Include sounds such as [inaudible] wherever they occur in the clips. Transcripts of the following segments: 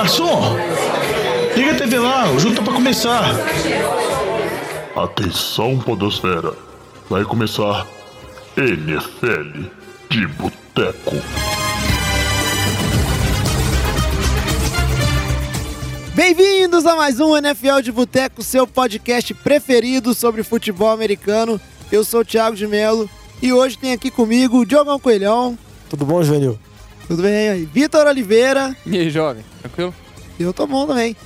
garçom! Liga a TV lá, o jogo tá pra começar. Atenção, Podosfera. Vai começar NFL de Boteco. Bem-vindos a mais um NFL de Boteco, seu podcast preferido sobre futebol americano. Eu sou o Thiago de Melo e hoje tem aqui comigo o Diogão Coelhão. Tudo bom, Juvenil? Tudo bem aí? Vitor Oliveira. E aí, jovem? Tranquilo? Eu tô bom também.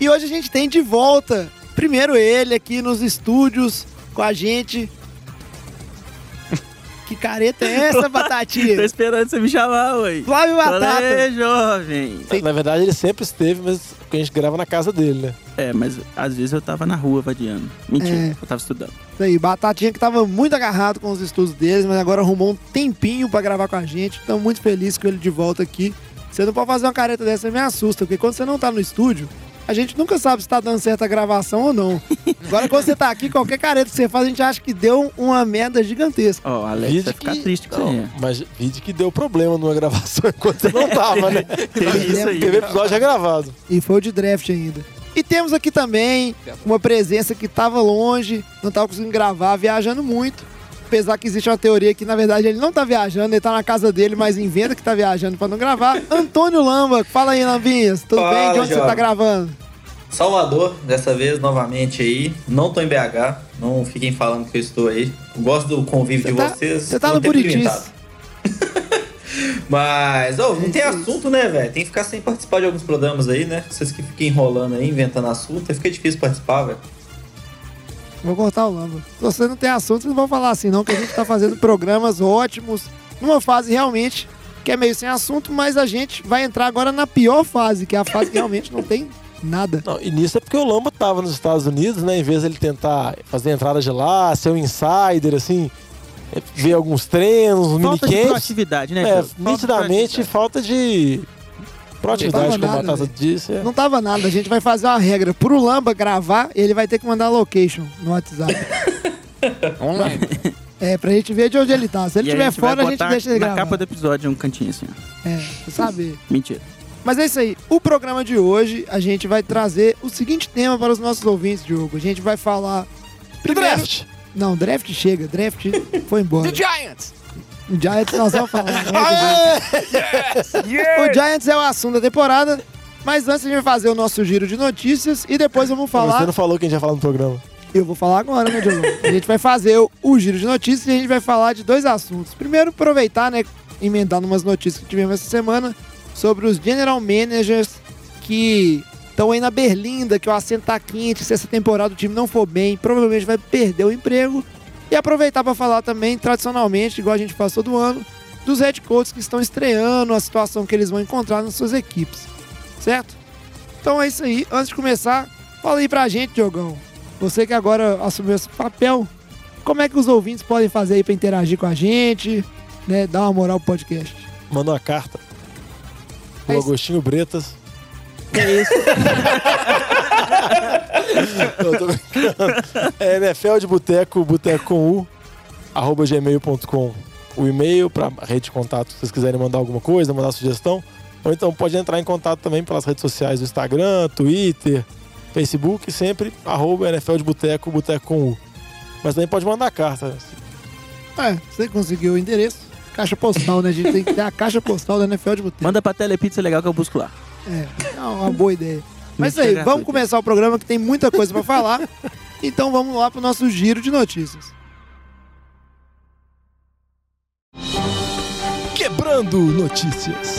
E hoje a gente tem de volta, primeiro ele aqui nos estúdios com a gente. Que careta é essa, [laughs] Tô Batatinha? esperando você me chamar, ué. Flávio Batata. Falei, jovem. Na verdade, ele sempre esteve, mas a gente grava na casa dele, né? É, mas às vezes eu tava na rua vadiando. Mentira, É. eu tava estudando. Isso aí, Batatinha que tava muito agarrado com os estudos deles, mas agora arrumou um tempinho pra gravar com a gente. Então, muito feliz com ele de volta aqui. Você não pode fazer uma careta dessa, me assusta, porque quando você não tá no estúdio, a gente nunca sabe se tá dando certa gravação ou não. Agora, quando você tá aqui, qualquer careta que você faz, a gente acha que deu uma merda gigantesca. Ó, Alex Vídeo vai ficar que- triste com Não, você. mas vídeo que deu problema numa gravação [laughs] enquanto você não tava, né? [laughs] Teve isso aí. Teve episódio já gravado. E foi o de draft ainda. E temos aqui também uma presença que tava longe, não tava conseguindo gravar, viajando muito. Apesar que existe uma teoria que, na verdade, ele não tá viajando, ele tá na casa dele, mas inventa que tá viajando pra não gravar. [laughs] Antônio Lamba, fala aí, Lambinhas. Tudo Fala, bem? De onde você tá gravando? Salvador, dessa vez novamente aí. Não tô em BH, não fiquem falando que eu estou aí. Gosto do convívio Você de tá- vocês. você tá no Buritis. [laughs] Mas, ô, não tem assunto, né, velho? Tem que ficar sem participar de alguns programas aí, né? Vocês que ficam enrolando aí, inventando assunto, aí fica difícil participar, velho. Vou cortar o Lamba. Se você não tem assunto, não vão falar assim, não, que a gente tá fazendo programas ótimos, numa fase realmente que é meio sem assunto, mas a gente vai entrar agora na pior fase, que é a fase que realmente não tem nada. Não, e nisso é porque o Lamba tava nos Estados Unidos, né? Em vez dele tentar fazer a entrada de lá, ser um insider, assim, ver alguns treinos, um Falta de minicamps. proatividade, né? É? Falta nitidamente falta de proatividade, Não como tava a nada, Tata disse. é. Não tava nada, a gente vai fazer uma regra. Pro Lamba gravar, ele vai ter que mandar a location no WhatsApp. [laughs] Online. É, pra gente ver de onde ele tá. Se ele estiver fora, a gente deixa ele Na gravar. capa do episódio um cantinho assim, ó. É, pra saber. Mentira. Mas é isso aí. O programa de hoje, a gente vai trazer o seguinte tema para os nossos ouvintes, Diogo. A gente vai falar. Primeiro... Draft! Não, draft chega. Draft foi embora. The Giants! O Giants nós vamos falar. né, [laughs] Aê! O Giants é o assunto da temporada. Mas antes a gente vai fazer o nosso giro de notícias e depois vamos falar. Você não falou que a gente ia falar no programa. Eu vou falar agora, né, Diogo? A gente vai fazer o, o giro de notícias e a gente vai falar de dois assuntos. Primeiro, aproveitar, né, emendar umas notícias que tivemos essa semana sobre os general managers que estão aí na berlinda, que o assento tá quente, se essa temporada o time não for bem, provavelmente vai perder o emprego. E aproveitar para falar também, tradicionalmente, igual a gente faz todo ano, dos head coaches que estão estreando, a situação que eles vão encontrar nas suas equipes. Certo? Então é isso aí. Antes de começar, fala aí pra gente, Diogão. Você que agora assumiu esse papel, como é que os ouvintes podem fazer aí pra interagir com a gente, né? Dar uma moral pro podcast. Mandou uma carta. É O isso. Agostinho Bretas. [laughs] Eu tô brincando. É NFL de Boteco, boteco com U, arroba gmail.com. O e-mail pra rede de contato, se vocês quiserem mandar alguma coisa, mandar sugestão. Ou então pode entrar em contato também pelas redes sociais do Instagram, Twitter, Facebook, sempre arroba NFL de Boteco, boteco com U. Mas também pode mandar carta. É, você conseguiu o endereço. Caixa postal, né? A gente tem que ter a caixa postal da NFL de Boteco. Manda pra Telepizza legal que eu busco lá. É, é uma boa ideia. Mas é isso aí, vamos começar o programa que tem muita coisa pra falar. [laughs] Então vamos lá pro nosso giro de notícias. Quebrando notícias.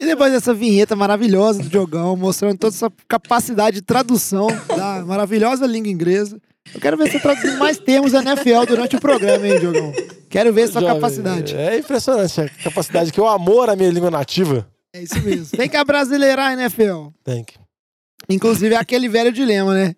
E depois dessa vinheta maravilhosa do Diogão, mostrando toda essa capacidade de tradução da maravilhosa língua inglesa. Eu quero ver você traduzindo mais termos da NFL durante o programa, hein, Diogão? Quero ver sua Jovem, capacidade. É impressionante a capacidade que o amor à minha língua nativa É isso mesmo. Tem que abrasileirar a NFL. tem que. Inclusive, é aquele velho dilema, né?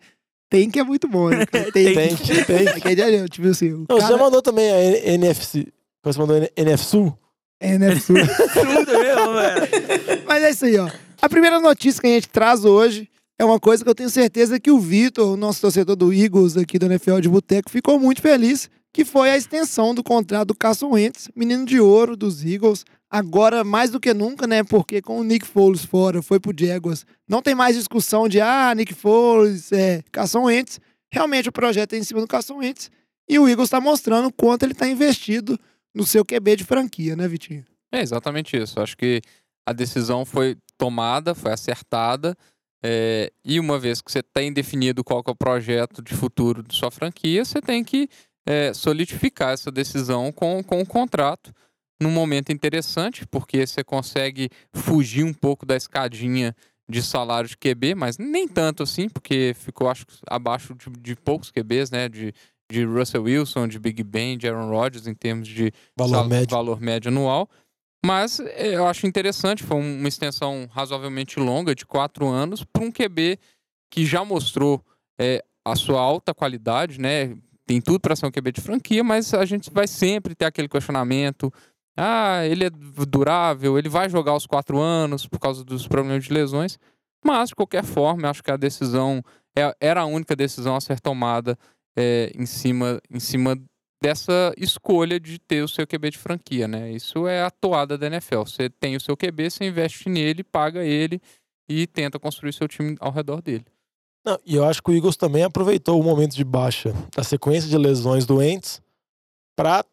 Tem que é muito bom, né? [laughs] Tem, Tem que, tem que. [laughs] Que de- tipo assim, o Não, Você já cara mandou também a NFC. Você mandou N- NF Sul? NFC. [laughs] Tudo mesmo, velho. Mas é isso aí, ó. A primeira notícia que a gente traz hoje é uma coisa que eu tenho certeza que o Vitor, o nosso torcedor do Eagles aqui do NFL de Boteco, ficou muito feliz, que foi a extensão do contrato do Carson Wentz, menino de ouro dos Eagles. Agora, mais do que nunca, né? Porque com o Nick Foles fora, foi pro Jaguars. Não tem mais discussão de, ah, Nick Foles, é, Carson Wentz. Realmente o projeto é em cima do Carson Wentz. E o Eagles está mostrando o quanto ele está investido no seu QB de franquia, né, Vitinho? É exatamente isso. Acho que a decisão foi tomada, foi acertada. é, e uma vez que você tem definido qual é o projeto de futuro de sua franquia, você tem que é, solidificar essa decisão com, com um contrato num momento interessante, porque você consegue fugir um pouco da escadinha de salário de QB, mas nem tanto assim, porque ficou acho abaixo de, de poucos QBs, né? De, de Russell Wilson, de Big Ben, de Aaron Rodgers em termos de Valor sal- médio. valor médio anual. Mas eh, eu acho interessante, foi um- uma extensão razoavelmente longa, de quatro anos, para um QB que já mostrou eh, a sua alta qualidade, né? Tem tudo para ser um QB de franquia, mas a gente vai sempre ter aquele questionamento. Ah, ele é durável, ele vai jogar os quatro anos por causa dos problemas de lesões. Mas, de qualquer forma, acho que a decisão é- era a única decisão a ser tomada eh, em, cima, em cima dessa escolha de ter o seu QB de franquia, né? Isso é a toada da NFL. Você tem o seu QB, você investe nele, paga ele e tenta construir seu time ao redor dele. Não, e eu acho que o Eagles também aproveitou o momento de baixa da sequência de lesões doentes para,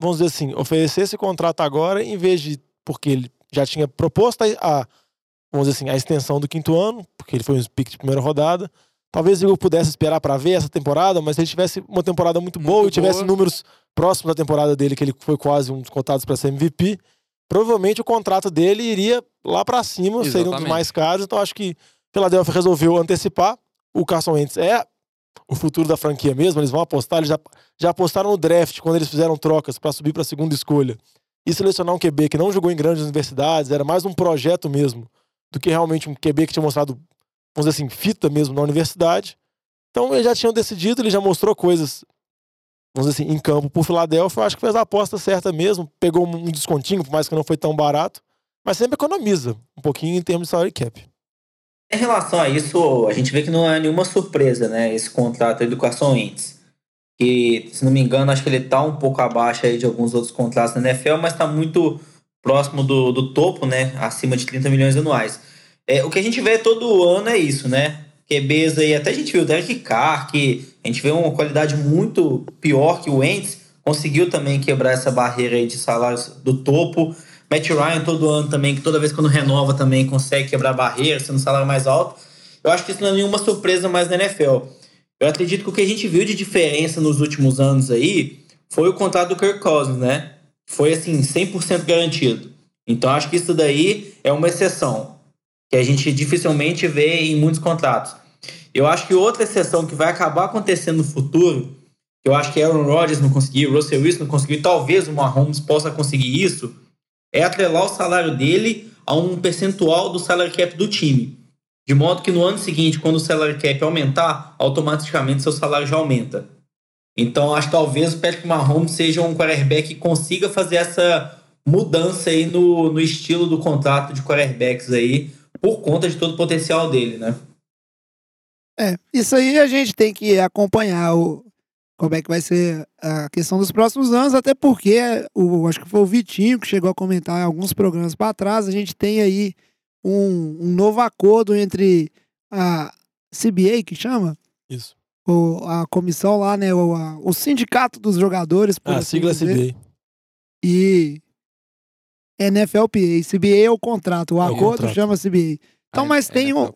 vamos dizer assim, oferecer esse contrato agora em vez de porque ele já tinha proposto a, vamos dizer assim, a extensão do quinto ano, porque ele foi um pick de primeira rodada. Talvez o Eagles pudesse esperar para ver essa temporada, mas se ele tivesse uma temporada muito, boa Muito e tivesse boa. números próximos da temporada dele, que ele foi quase um dos cotados para ser MVP, provavelmente o contrato dele iria lá para cima, seria um dos Exatamente. mais caros. Então acho que Philadelphia resolveu antecipar. O Carson Wentz é o futuro da franquia mesmo, eles vão apostar, eles já, já apostaram no draft quando eles fizeram trocas para subir para a segunda escolha e selecionar um QB que não jogou em grandes universidades, era mais um projeto mesmo do que realmente um QB que tinha mostrado, vamos dizer assim, fita mesmo na universidade. Então eles já tinham decidido, ele já mostrou coisas, vamos dizer assim, em campo por Filadélfia. Eu acho que fez a aposta certa mesmo, pegou um descontinho, por mais que não foi tão barato, mas sempre economiza um pouquinho em termos de salary cap. Em relação a isso, a gente vê que não é nenhuma surpresa, né? Esse contrato Carson Wentz. Que, se não me engano, acho que ele tá um pouco abaixo aí de alguns outros contratos na NFL, mas tá muito próximo do, do topo, né? Acima de 30 milhões anuais. É, o que a gente vê todo ano é isso, né? QBs aí, até a gente viu o Derek Carr, que a gente vê uma qualidade muito pior que o Wentz, conseguiu também quebrar essa barreira aí de salários do topo. Matt Ryan todo ano também, que toda vez quando renova também consegue quebrar a barreira, sendo um salário mais alto. Eu acho que isso não é nenhuma surpresa mais na NFL. Eu acredito que o que a gente viu de diferença nos últimos anos aí foi o contrato do Kirk Cousins, né? Foi assim, 100% garantido. Então acho que isso daí é uma exceção, que a gente dificilmente vê em muitos contratos. Eu acho que outra exceção que vai acabar acontecendo no futuro, que eu acho que Aaron Rodgers não conseguiu, Russell Wilson não conseguiu, talvez o Mahomes possa conseguir isso, é atrelar o salário dele a um percentual do salary cap do time. De modo que no ano seguinte, quando o salary cap aumentar, automaticamente seu salário já aumenta. Então acho que talvez o Patrick Mahomes seja um quarterback que consiga fazer essa mudança aí no, no estilo do contrato de quarterbacks aí, por conta de todo o potencial dele, né? É, isso aí a gente tem que acompanhar o, como é que vai ser a questão dos próximos anos, até porque o, acho que foi o Vitinho que chegou a comentar em alguns programas para trás, a gente tem aí um, um novo acordo entre a CBA, que chama, Isso. o, a comissão lá, né, o, a- o sindicato dos jogadores, por Ah, assim sigla dizer, CBA. e NFLPA. CBA é o contrato, o É o acordo contrato. chama CBA. Então, A mas tem um,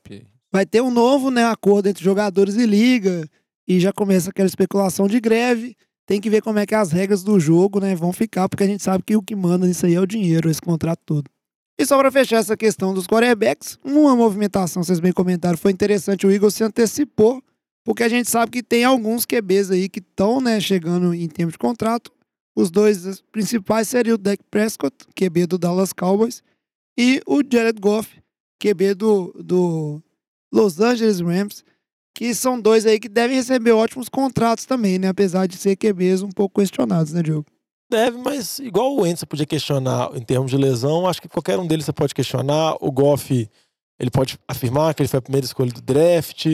vai ter um novo né, acordo entre jogadores e liga e já começa aquela especulação de greve. Tem que ver como é que as regras do jogo né, vão ficar, porque a gente sabe que o que manda nisso aí é o dinheiro, esse contrato todo. E só para fechar essa questão dos quarterbacks, uma movimentação, vocês bem comentaram, foi interessante, o Eagles se antecipou, porque a gente sabe que tem alguns QBs aí que estão né, chegando em tempo de contrato. Os dois principais seriam o Dak Prescott, QB do Dallas Cowboys, e o Jared Goff, QB do, do Los Angeles Rams, que são dois aí que devem receber ótimos contratos também, né? Apesar de ser QBs um pouco questionados, né, Diogo? Deve, mas igual o Wentz você podia questionar em termos de lesão, acho que qualquer um deles você pode questionar. O Goff, ele pode afirmar que ele foi a primeira escolha do draft.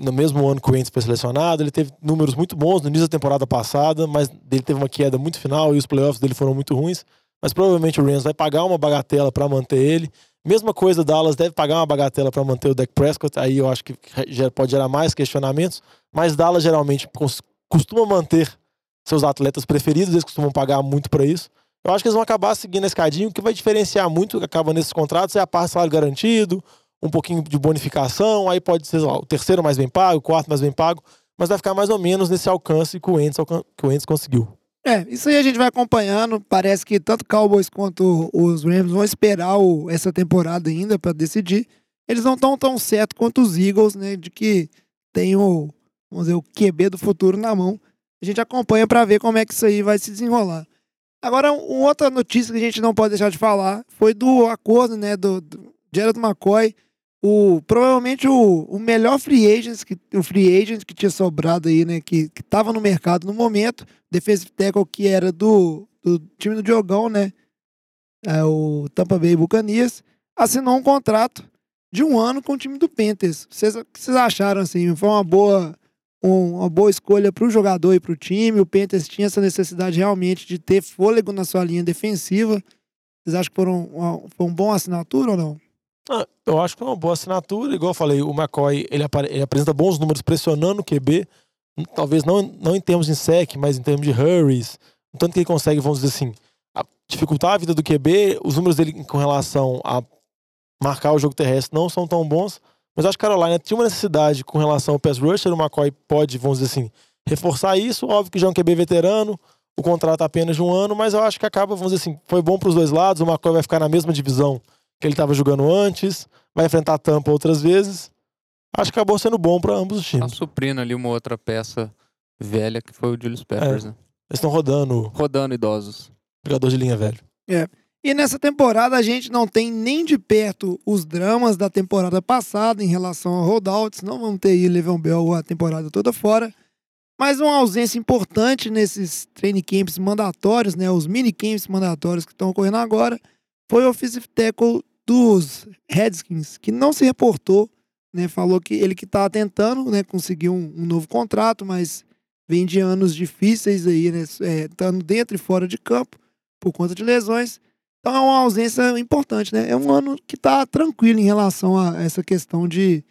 no mesmo ano que o Wentz foi selecionado. Ele teve números muito bons no início da temporada passada, mas ele teve uma queda muito final e os playoffs dele foram muito ruins. Mas provavelmente o Rams vai pagar uma bagatela para manter ele. Mesma coisa, Dallas deve pagar uma bagatela para manter o Dak Prescott. Aí eu acho que pode gerar mais questionamentos. Mas Dallas geralmente cos- costuma manter seus atletas preferidos, eles costumam pagar muito para isso. Eu acho que eles vão acabar seguindo a escadinha. O que vai diferenciar muito, acaba nesses contratos, é a parte salário garantido, um pouquinho de bonificação. Aí pode ser lá, o terceiro mais bem pago, o quarto mais bem pago. Mas vai ficar mais ou menos nesse alcance que o alcan- que o Wentz conseguiu. É, isso aí a gente vai acompanhando. Parece que tanto Cowboys quanto os Rams vão esperar o- essa temporada ainda para decidir. Eles não estão tão certo quanto os Eagles, né? De que tem o, vamos dizer, o QB do futuro na mão. A gente acompanha para ver como é que isso aí vai se desenrolar. Agora, um- uma outra notícia que a gente não pode deixar de falar foi do acordo, né, do, do Gerald McCoy, o provavelmente o, o melhor free agent que o free agent que tinha sobrado aí, né, que que estava no mercado no momento, defensive tackle que era do, do time do Diogão, né, é, o Tampa Bay Buccaneers, assinou um contrato de um ano com o time do Panthers. Vocês, vocês acharam assim? Foi uma boa um- uma boa escolha para o jogador e para o time. O Panthers tinha essa necessidade realmente de ter fôlego na sua linha defensiva. Vocês acham que foram uma, foi um bom assinatura ou não? Ah, eu acho que é uma boa assinatura. Igual eu falei, o McCoy ele, ele apresenta bons números pressionando o QB. Talvez não, não em termos de sec, mas em termos de hurries. Tanto que ele consegue, vamos dizer assim, dificultar a vida do QB. Os números dele com relação a marcar o jogo terrestre não são tão bons. Mas acho que a Carolina tinha uma necessidade com relação ao pass rusher. O McCoy pode, vamos dizer assim, reforçar isso. Óbvio que já é um QB veterano. O contrato é apenas de um ano, mas eu acho que acaba, vamos dizer assim, foi bom para os dois lados. O McCoy vai ficar na mesma divisão que ele estava jogando antes, vai enfrentar a Tampa outras vezes. Acho que acabou sendo bom para ambos os Tá times. suprindo ali uma outra peça velha que foi o Julius Peppers, né? Eles estão rodando Rodando idosos. jogador de linha velho. E nessa temporada a gente não tem nem de perto os dramas da temporada passada em relação a holdouts. Não vamos ter aí Le'Veon Bell a temporada toda fora. Mas uma ausência importante nesses training camps mandatórios, né, os mini camps mandatórios que estão ocorrendo agora, foi o offensive tackle dos Redskins, que não se reportou, né, falou que ele que está tentando, né, conseguir um, um novo contrato, mas vem de anos difíceis aí, né, é, estando dentro e fora de campo por conta de lesões. Então é uma ausência importante, né? É um ano que tá tranquilo em relação a essa questão de,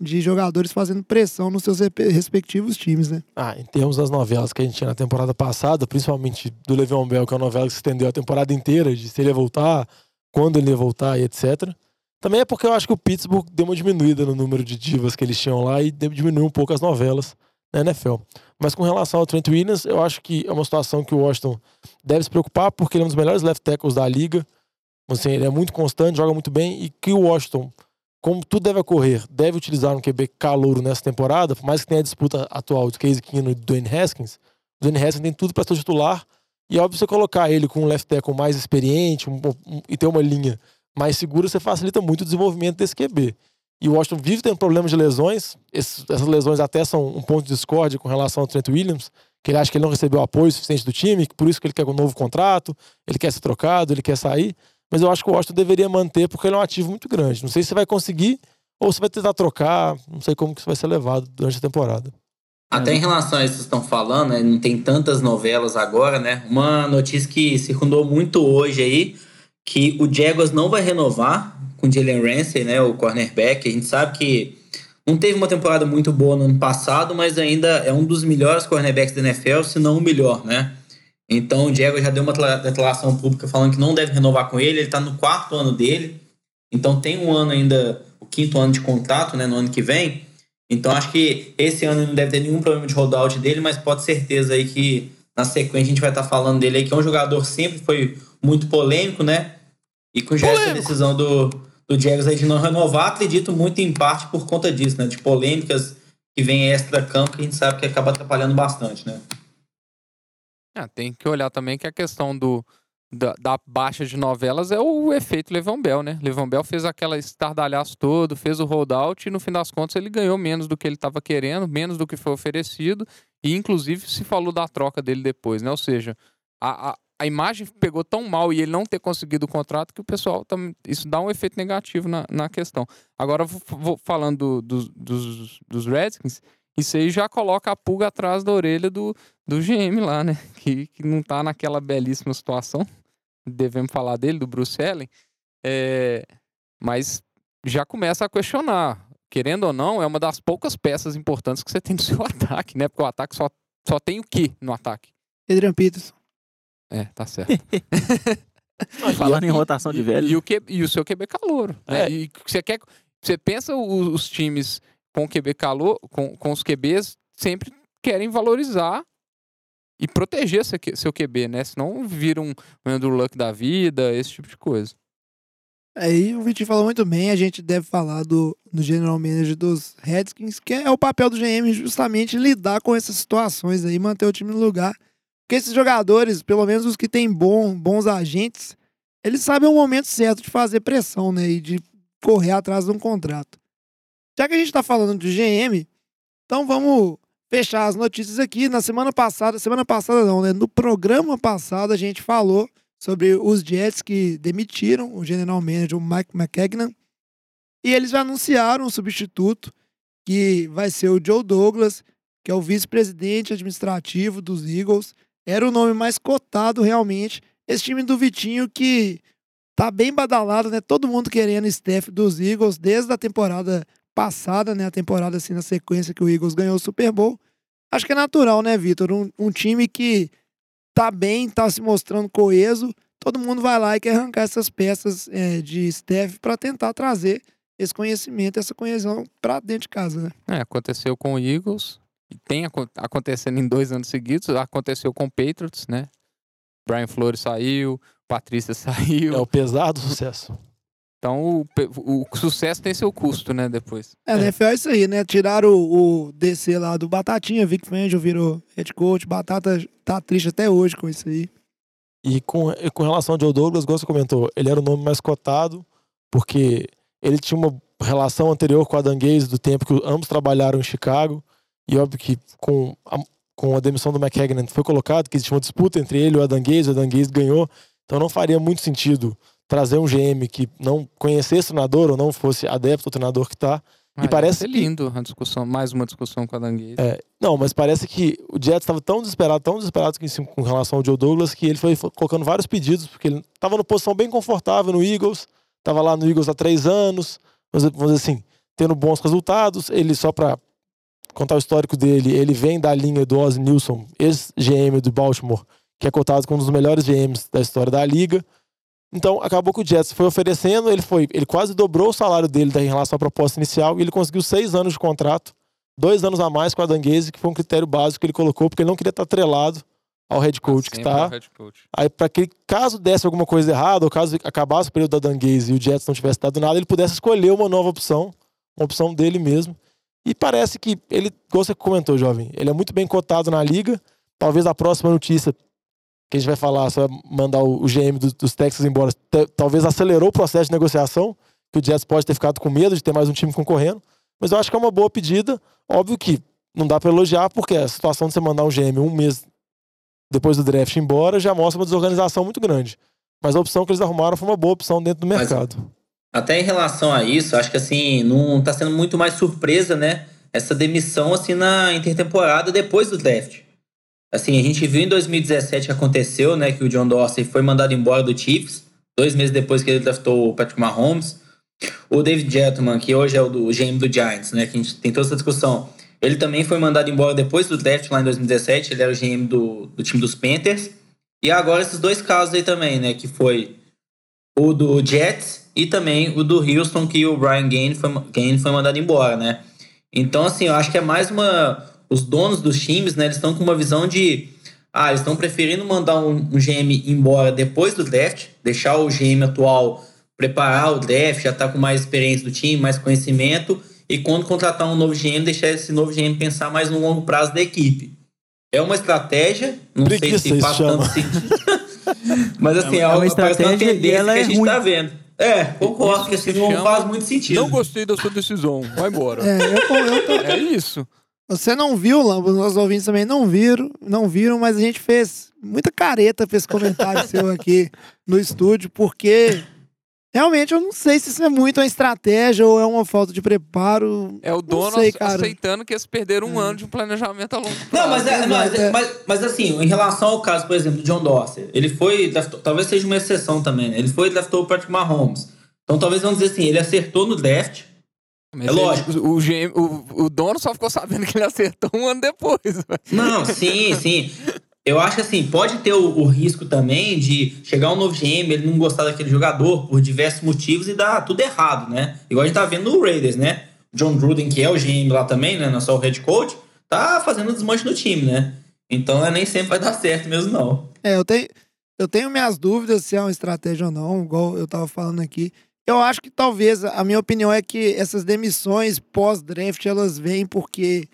de jogadores fazendo pressão nos seus respectivos times, né? Ah, em termos das novelas que a gente tinha na temporada passada, principalmente do Le'Veon Bell, que é uma novela que se estendeu a temporada inteira, de se ele voltar, quando ele ia voltar e etc. Também é porque eu acho que o Pittsburgh deu uma diminuída no número de divas que eles tinham lá e diminuiu um pouco as novelas na NFL. Mas com relação ao Trent Williams, eu acho que é uma situação que o Washington deve se preocupar, porque ele é um dos melhores left tackles da liga. Assim, ele é muito constante, joga muito bem, e que o Washington, como tudo deve ocorrer, deve utilizar um QB calouro nessa temporada, por mais que tenha a disputa atual de Casey Keenum e do Dwayne Haskins, o Dwayne Haskins tem tudo para ser titular, e é óbvio você colocar ele com um left tackle mais experiente um- um- e ter uma linha mais segura, você facilita muito o desenvolvimento desse QB. E o Washington vive tendo problemas de lesões. Esses- essas lesões até são um ponto de discórdia com relação ao Trent Williams, que ele acha que ele não recebeu apoio suficiente do time, por isso que ele quer um novo contrato, ele quer ser trocado, ele quer sair. Mas eu acho que o Washington deveria manter, porque ele é um ativo muito grande. Não sei se vai conseguir ou se vai tentar trocar. Não sei como que isso vai ser levado durante a temporada. Até em relação a isso que vocês estão falando, né, não tem tantas novelas agora, né? Uma notícia que circundou muito hoje aí, que o Jaguars não vai renovar com o Jalen Ramsey, né, o cornerback. A gente sabe que não teve uma temporada muito boa no ano passado, mas ainda é um dos melhores cornerbacks da NFL, se não o melhor, né? Então o Jaguars já deu uma decla- declaração pública falando que não deve renovar com ele, ele tá no quarto ano dele. Então tem um ano ainda, o quinto ano de contrato, né, no ano que vem. Então acho que esse ano não deve ter nenhum problema de rollout dele, mas pode certeza aí que na sequência a gente vai estar falando dele aí, que é um jogador que sempre foi muito polêmico, né? E com já essa decisão do, do Jaguars aí de não renovar, acredito muito em parte por conta disso, né? De polêmicas que vem extra-campo que a gente sabe que acaba atrapalhando bastante, né? Ah, tem que olhar também que a questão do, da, da baixa de novelas é o efeito Levão Bell, né? Levão Bell fez aquela estardalhaço todo, fez o holdout e no fim das contas ele ganhou menos do que ele estava querendo, menos do que foi oferecido e inclusive se falou da troca dele depois, né? Ou seja, a, a, a imagem pegou tão mal e ele não ter conseguido o contrato que o pessoal tam, isso dá um efeito negativo na, na questão. Agora, vou, vou falando do, do, dos, dos Redskins, isso aí já coloca a pulga atrás da orelha do, do GM lá, né? Que, que não tá naquela belíssima situação. Devemos falar dele, do Bruce Allen. É, mas já começa a questionar. Querendo ou não, é uma das poucas peças importantes que você tem no seu [laughs] ataque, né? Porque o ataque só, só tem o quê no ataque? Adrian Peterson. É, tá certo. [laughs] Falando em rotação de velho. E o, que, e o seu QB calouro. Né? É. E você quer. Você pensa o- os times com QB calor, com, com os QBs, sempre querem valorizar e proteger seu, QB, né? Senão vira um, um Andrew Luck da vida, esse tipo de coisa. Aí o Vitinho falou muito bem, a gente deve falar do, do General Manager dos Redskins, que é o papel do GM justamente lidar com essas situações aí, manter o time no lugar. Porque esses jogadores, pelo menos os que têm bom, bons agentes, eles sabem o momento certo de fazer pressão, né? E de correr atrás de um contrato. Já que a gente tá falando de GM, então vamos fechar as notícias aqui. Na semana passada, semana passada não, né? No programa passado a gente falou sobre os Jets que demitiram o general manager, o Mike McKagan, e eles anunciaram um substituto que vai ser o Joe Douglas, que é o vice-presidente administrativo dos Eagles. Era o nome mais cotado realmente. Esse time do Vitinho que tá bem badalado, né? Todo mundo querendo staff dos Eagles desde a temporada passada, né? A temporada assim na sequência que o Eagles ganhou o Super Bowl. Acho que é natural, né, Vitor? Um, um time que tá bem, tá se mostrando coeso, todo mundo vai lá e quer arrancar essas peças é, de staff para tentar trazer esse conhecimento, essa coesão para dentro de casa, né? É, aconteceu com o Eagles, e tem aco- acontecendo em dois anos seguidos, aconteceu com o Patriots, né? Brian Flores saiu, Patrícia [laughs] saiu. É o pesar do sucesso. Então o, o sucesso tem seu custo, né? Depois. É, né, é isso aí, né? Tiraram o, o DC lá do Batatinha, Vic Fangio virou head coach, Batata tá triste até hoje com isso aí. E com, e com relação ao Joe Douglas, igual você comentou, ele era o nome mais cotado, porque ele tinha uma relação anterior com a Danguese do tempo que ambos trabalharam em Chicago. E óbvio que com a, com a demissão do McKagan foi colocado que existia uma disputa entre ele e o Adanguese, o Adanguese ganhou. Então não faria muito sentido trazer um GM que não conhecesse o treinador ou não fosse adepto ao treinador que está. Ah, parece ia ser que- lindo a discussão, mais uma discussão com a Danguese. É, não, mas parece que o Jets estava tão desesperado, tão desesperado com, com relação ao Joe Douglas, que ele foi fo- colocando vários pedidos, porque ele estava numa posição bem confortável no Eagles, estava lá no Eagles há três anos, vamos dizer- assim, tendo bons resultados. Ele, só para contar o histórico dele, ele vem da linha do Ozzy Nilsson, ex-GM do Baltimore, que é cotado como um dos melhores GMs da história da liga. Então, acabou que o Jets foi oferecendo, ele foi, ele quase dobrou o salário dele em relação à proposta inicial e ele conseguiu seis anos de contrato dois anos a mais com a Danguese, que foi um critério básico que ele colocou, porque ele não queria estar atrelado ao head coach que está. Aí, para que caso desse alguma coisa errada, ou caso acabasse o período da Danguese e o Jets não tivesse dado nada, ele pudesse escolher uma nova opção, uma opção dele mesmo. E parece que ele, como você comentou, jovem, ele é muito bem cotado na liga. Talvez a próxima notícia que a gente vai falar, só mandar o o GM do- dos Texas embora, talvez acelerou o processo de negociação, que o Jets pode ter ficado com medo de ter mais um time concorrendo. Mas eu acho que é uma boa pedida. Óbvio que não dá para elogiar, porque a situação de você mandar um GM um mês depois do draft embora já mostra uma desorganização muito grande. Mas a opção que eles arrumaram foi uma boa opção dentro do Mas- mercado. Até em relação a isso, acho que assim, não tá sendo muito mais surpresa, né? Essa demissão assim na intertemporada depois do draft. Assim, a gente viu em 2017 que aconteceu, né? Que o John Dorsey foi mandado embora do Chiefs, dois meses depois que ele draftou o Patrick Mahomes. O David Gentleman, que hoje é o do o GM do Giants, né? Que a gente tem toda essa discussão. Ele também foi mandado embora depois do draft, lá em 2017. Ele era o GM do, do time dos Panthers. E agora esses dois casos aí também, né? Que foi o do Jets e também o do Houston, que o Brian Gain foi, Gain foi mandado embora, né? Então, assim, eu acho que é mais uma. Os donos dos times, né? Eles estão com uma visão de. Ah, eles estão preferindo mandar um, um GM embora depois do draft, deixar o GM atual preparar o draft, já tá com mais experiência do time, mais conhecimento, e quando contratar um novo GM, deixar esse novo GM pensar mais no longo prazo da equipe. É uma estratégia, não Preguiça, sei se faz tanto sentido. [laughs] Mas assim, é, É uma uma, parece uma estratégia e ela que é a gente ruim. tá vendo. É, concordo Isso que assim não faz muito sentido. Não gostei da sua decisão, vai embora. É, eu, eu tô- É isso. Você não viu, Lambo, os nossos ouvintes também não viram, não viram, mas a gente fez muita careta pra esse comentário [laughs] seu aqui no estúdio, porque realmente eu não sei se isso é muito uma estratégia ou é uma falta de preparo. É o dono sei, aceitando que eles perderam um É. ano de um planejamento a longo prazo. Não, mas, é, mas, é. mas, mas assim, em relação ao caso, por exemplo, do John Dorsey, ele foi, draftou- talvez seja uma exceção também, né? Ele foi e draftou o Patrick Mahomes. Então talvez vamos dizer assim, ele acertou no draft. Mas é ele- lógico. O, GM o, o dono só ficou sabendo que ele acertou um ano depois. Não, sim, sim. Eu acho que assim, pode ter o, o risco também de chegar um novo GM, ele não gostar daquele jogador por diversos motivos e dar tudo errado, né? Igual a gente tá vendo no Raiders, né? John Gruden, que é o GM lá também, né? Não é só o head coach, tá fazendo desmanche no time, né? Então é, nem sempre vai dar certo mesmo, não. É, eu tenho, eu tenho minhas dúvidas se é uma estratégia ou não, igual eu tava falando aqui. Eu acho que talvez, a minha opinião é que essas demissões pós-draft, elas vêm porque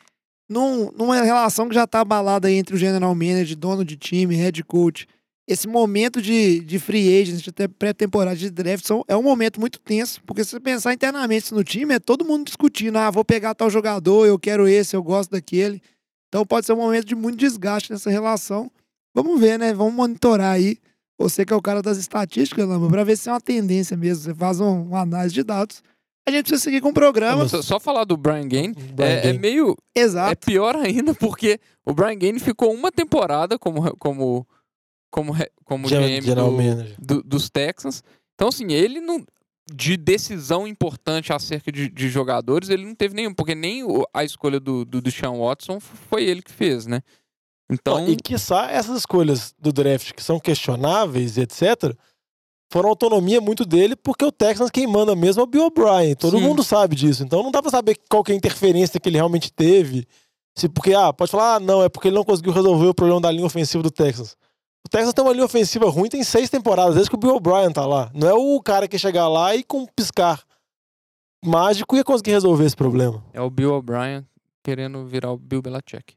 num, numa relação que já tá abalada entre o general manager, dono de time, head coach, esse momento de, de free agents, até pré-temporada de draft, são, é um momento muito tenso, porque se você pensar internamente no time, é todo mundo discutindo, ah, vou pegar tal jogador, eu quero esse, eu gosto daquele. Então pode ser um momento de muito desgaste nessa relação. Vamos ver, né? Vamos monitorar aí. Você que é o cara das estatísticas, Lamba, pra ver se é uma tendência mesmo. Você faz um- uma análise de dados. A gente precisa seguir com o programa. Só, só falar do Brian Gain Brian é, é Gain. meio. É Exato. pior ainda porque o Brian Gain ficou uma temporada como, como, como, como GM General do- Manager. do- dos Texans. Então, assim, ele não. De decisão importante acerca de, de jogadores, ele não teve nenhum, porque nem o- a escolha do, do Deshaun Watson foi ele que fez, né? Então, e quiçá essas escolhas do draft que são questionáveis e etc. Foram autonomia muito dele, porque o Texans quem manda mesmo é o Bill O'Brien. Todo Sim. mundo sabe disso. Então não dá pra saber qual que é a interferência que ele realmente teve. Se, porque, ah, pode falar, ah, não, é porque ele não conseguiu resolver o problema da linha ofensiva do Texans. O Texans tem uma linha ofensiva ruim, tem seis temporadas, desde que o Bill O'Brien tá lá. Não é o cara que chegar lá e com um piscar mágico ia conseguir resolver esse problema. é o Bill O'Brien querendo virar o Bill Belichick.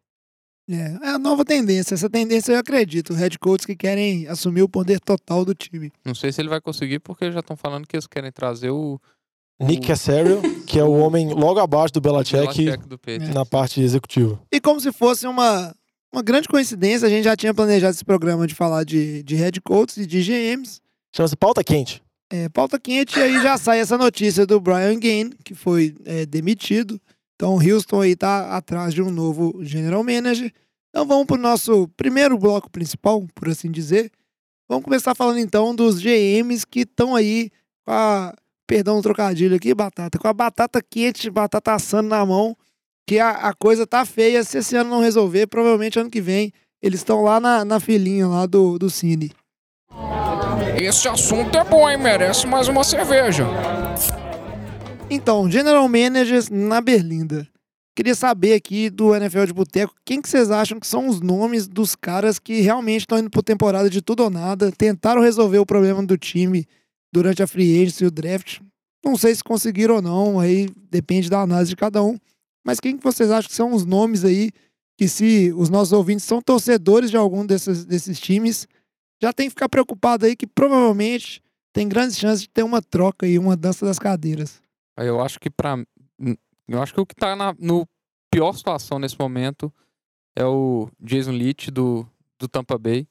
É, é a nova tendência. Essa tendência eu acredito. Head coaches que querem assumir o poder total do time. Não sei se ele vai conseguir, porque já estão falando que eles querem trazer o, Nick Casario, que é o homem logo abaixo do Belichick na parte executiva. E como se fosse uma, uma grande coincidência, a gente já tinha planejado esse programa de falar de, de head coaches e de GMs. Chama-se pauta quente. É, pauta quente, e aí já sai essa notícia do Brian Gain, que foi é, demitido. Então Houston aí tá atrás de um novo general manager. Então vamos pro nosso primeiro bloco principal, por assim dizer. Vamos começar falando então dos GMs que estão aí com a. Perdão o trocadilho aqui, batata. Com a batata quente, batata assando na mão. Que a, a coisa tá feia. Se esse ano não resolver, provavelmente ano que vem eles estão lá na, na filinha lá do, do Cine. Esse assunto é bom, hein? Merece mais uma cerveja. Então, General Managers na Berlinda. Queria saber aqui do NFL de Boteco, quem que vocês acham que são os nomes dos caras que realmente estão indo por temporada de tudo ou nada, tentaram resolver o problema do time durante a free agency e o draft. Não sei se conseguiram ou não, aí depende da análise de cada um. Mas quem que vocês acham que são os nomes aí que se os nossos ouvintes são torcedores de algum desses, desses times, já tem que ficar preocupado aí que provavelmente tem grandes chances de ter uma troca aí, uma dança das cadeiras. Eu acho que para eu acho que o que tá na no pior situação nesse momento é o Jason Leach do, do Tampa Bay.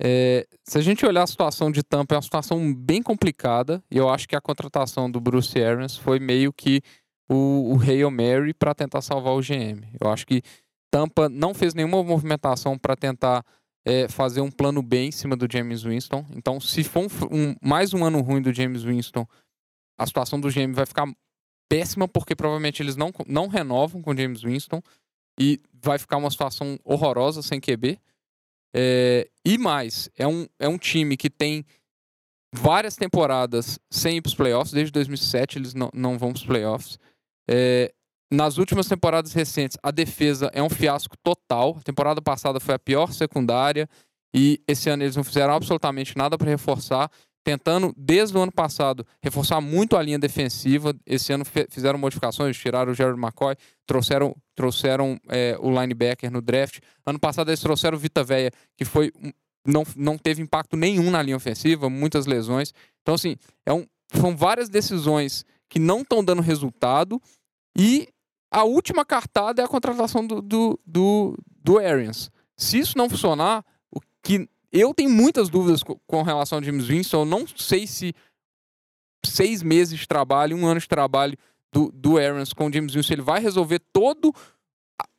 É, se a gente olhar a situação de Tampa, é uma situação bem complicada. E eu acho que a contratação do Bruce Arians foi meio que o, o Hail Mary para tentar salvar o GM. Eu acho que Tampa não fez nenhuma movimentação para tentar é, fazer um plano B em cima do James Winston. Então, se for um, um- mais um ano ruim do James Winston, a situação do GM vai ficar péssima, porque provavelmente eles não, não renovam com James Winston e vai ficar uma situação horrorosa sem QB. É, e mais, é um, é um time que tem várias temporadas sem ir para os playoffs, desde 2007 eles não, não vão para os playoffs. É, nas últimas temporadas recentes, a defesa é um fiasco total. A temporada passada foi a pior secundária e esse ano eles não fizeram absolutamente nada para reforçar tentando, desde o ano passado, reforçar muito a linha defensiva. Esse ano fizeram modificações, tiraram o Jared McCoy, trouxeram, trouxeram é, o linebacker no draft. Ano passado eles trouxeram o Vita Veia, que foi não, não teve impacto nenhum na linha ofensiva, muitas lesões. Então, assim, é um, são várias decisões que não estão dando resultado e a última cartada é a contratação do, do, do, do Arians. Se isso não funcionar, o que eu tenho muitas dúvidas co- com relação ao James Winston. Eu não sei se seis meses de trabalho, um ano de trabalho do, do Arians com o James Winston, ele vai resolver todo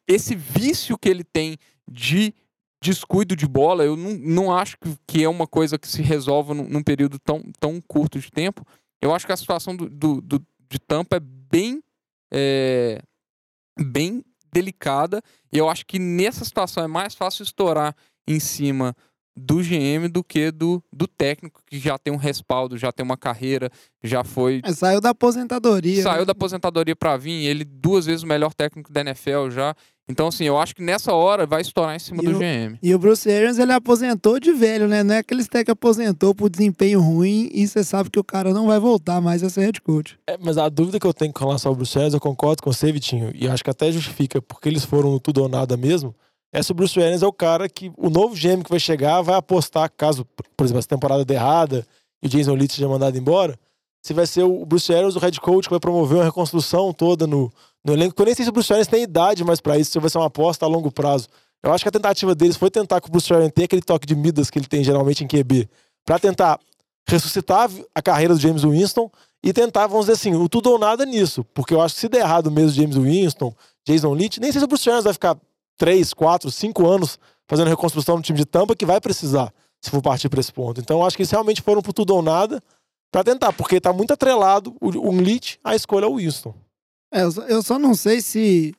esse vício que ele tem de descuido de bola. Eu não, não acho que, que é uma coisa que se resolva num, num período tão, tão curto de tempo. Eu acho que a situação do, do, do- de Tampa é bem, é, bem delicada. E eu acho que nessa situação é mais fácil estourar em cima do GM do que do, do técnico, que já tem um respaldo, já tem uma carreira, já foi. É, saiu da aposentadoria. Saiu né? da aposentadoria para vir, ele duas vezes o melhor técnico da NFL já. Então, assim, eu acho que nessa hora vai estourar em cima E do o- GM. E o Bruce Arians, ele aposentou de velho, né? Não é aquele técnico que aposentou por desempenho ruim e você sabe que o cara não vai voltar mais a ser head coach. É, mas a dúvida que eu tenho com relação ao Bruce Arians, eu concordo com você, Vitinho, e acho que até justifica porque eles foram no tudo ou nada mesmo, é se o Bruce Arians é o cara que o novo GM que vai chegar vai apostar, caso, por exemplo, essa temporada der errada e o Jason Litt seja mandado embora, se vai ser o Bruce Arians o head coach que vai promover uma reconstrução toda no, no elenco, eu nem sei se o Bruce Arians tem idade mais pra isso, se vai ser uma aposta a longo prazo. Eu acho que a tentativa deles foi tentar que o Bruce Arians tenha aquele toque de Midas que ele tem geralmente em QB, pra tentar ressuscitar a carreira do James Winston e tentar, vamos dizer assim, o tudo ou nada nisso. Porque eu acho que se der errado mesmo James Winston, Jason Litt, nem sei se o Bruce Arians vai ficar 3, 4, 5 anos fazendo reconstrução no time de Tampa que vai precisar, se for partir para esse ponto. Então acho que eles realmente foram pro tudo ou nada para tentar, porque tá muito atrelado o, o Litt à escolha ao Winston. É, eu só, não sei se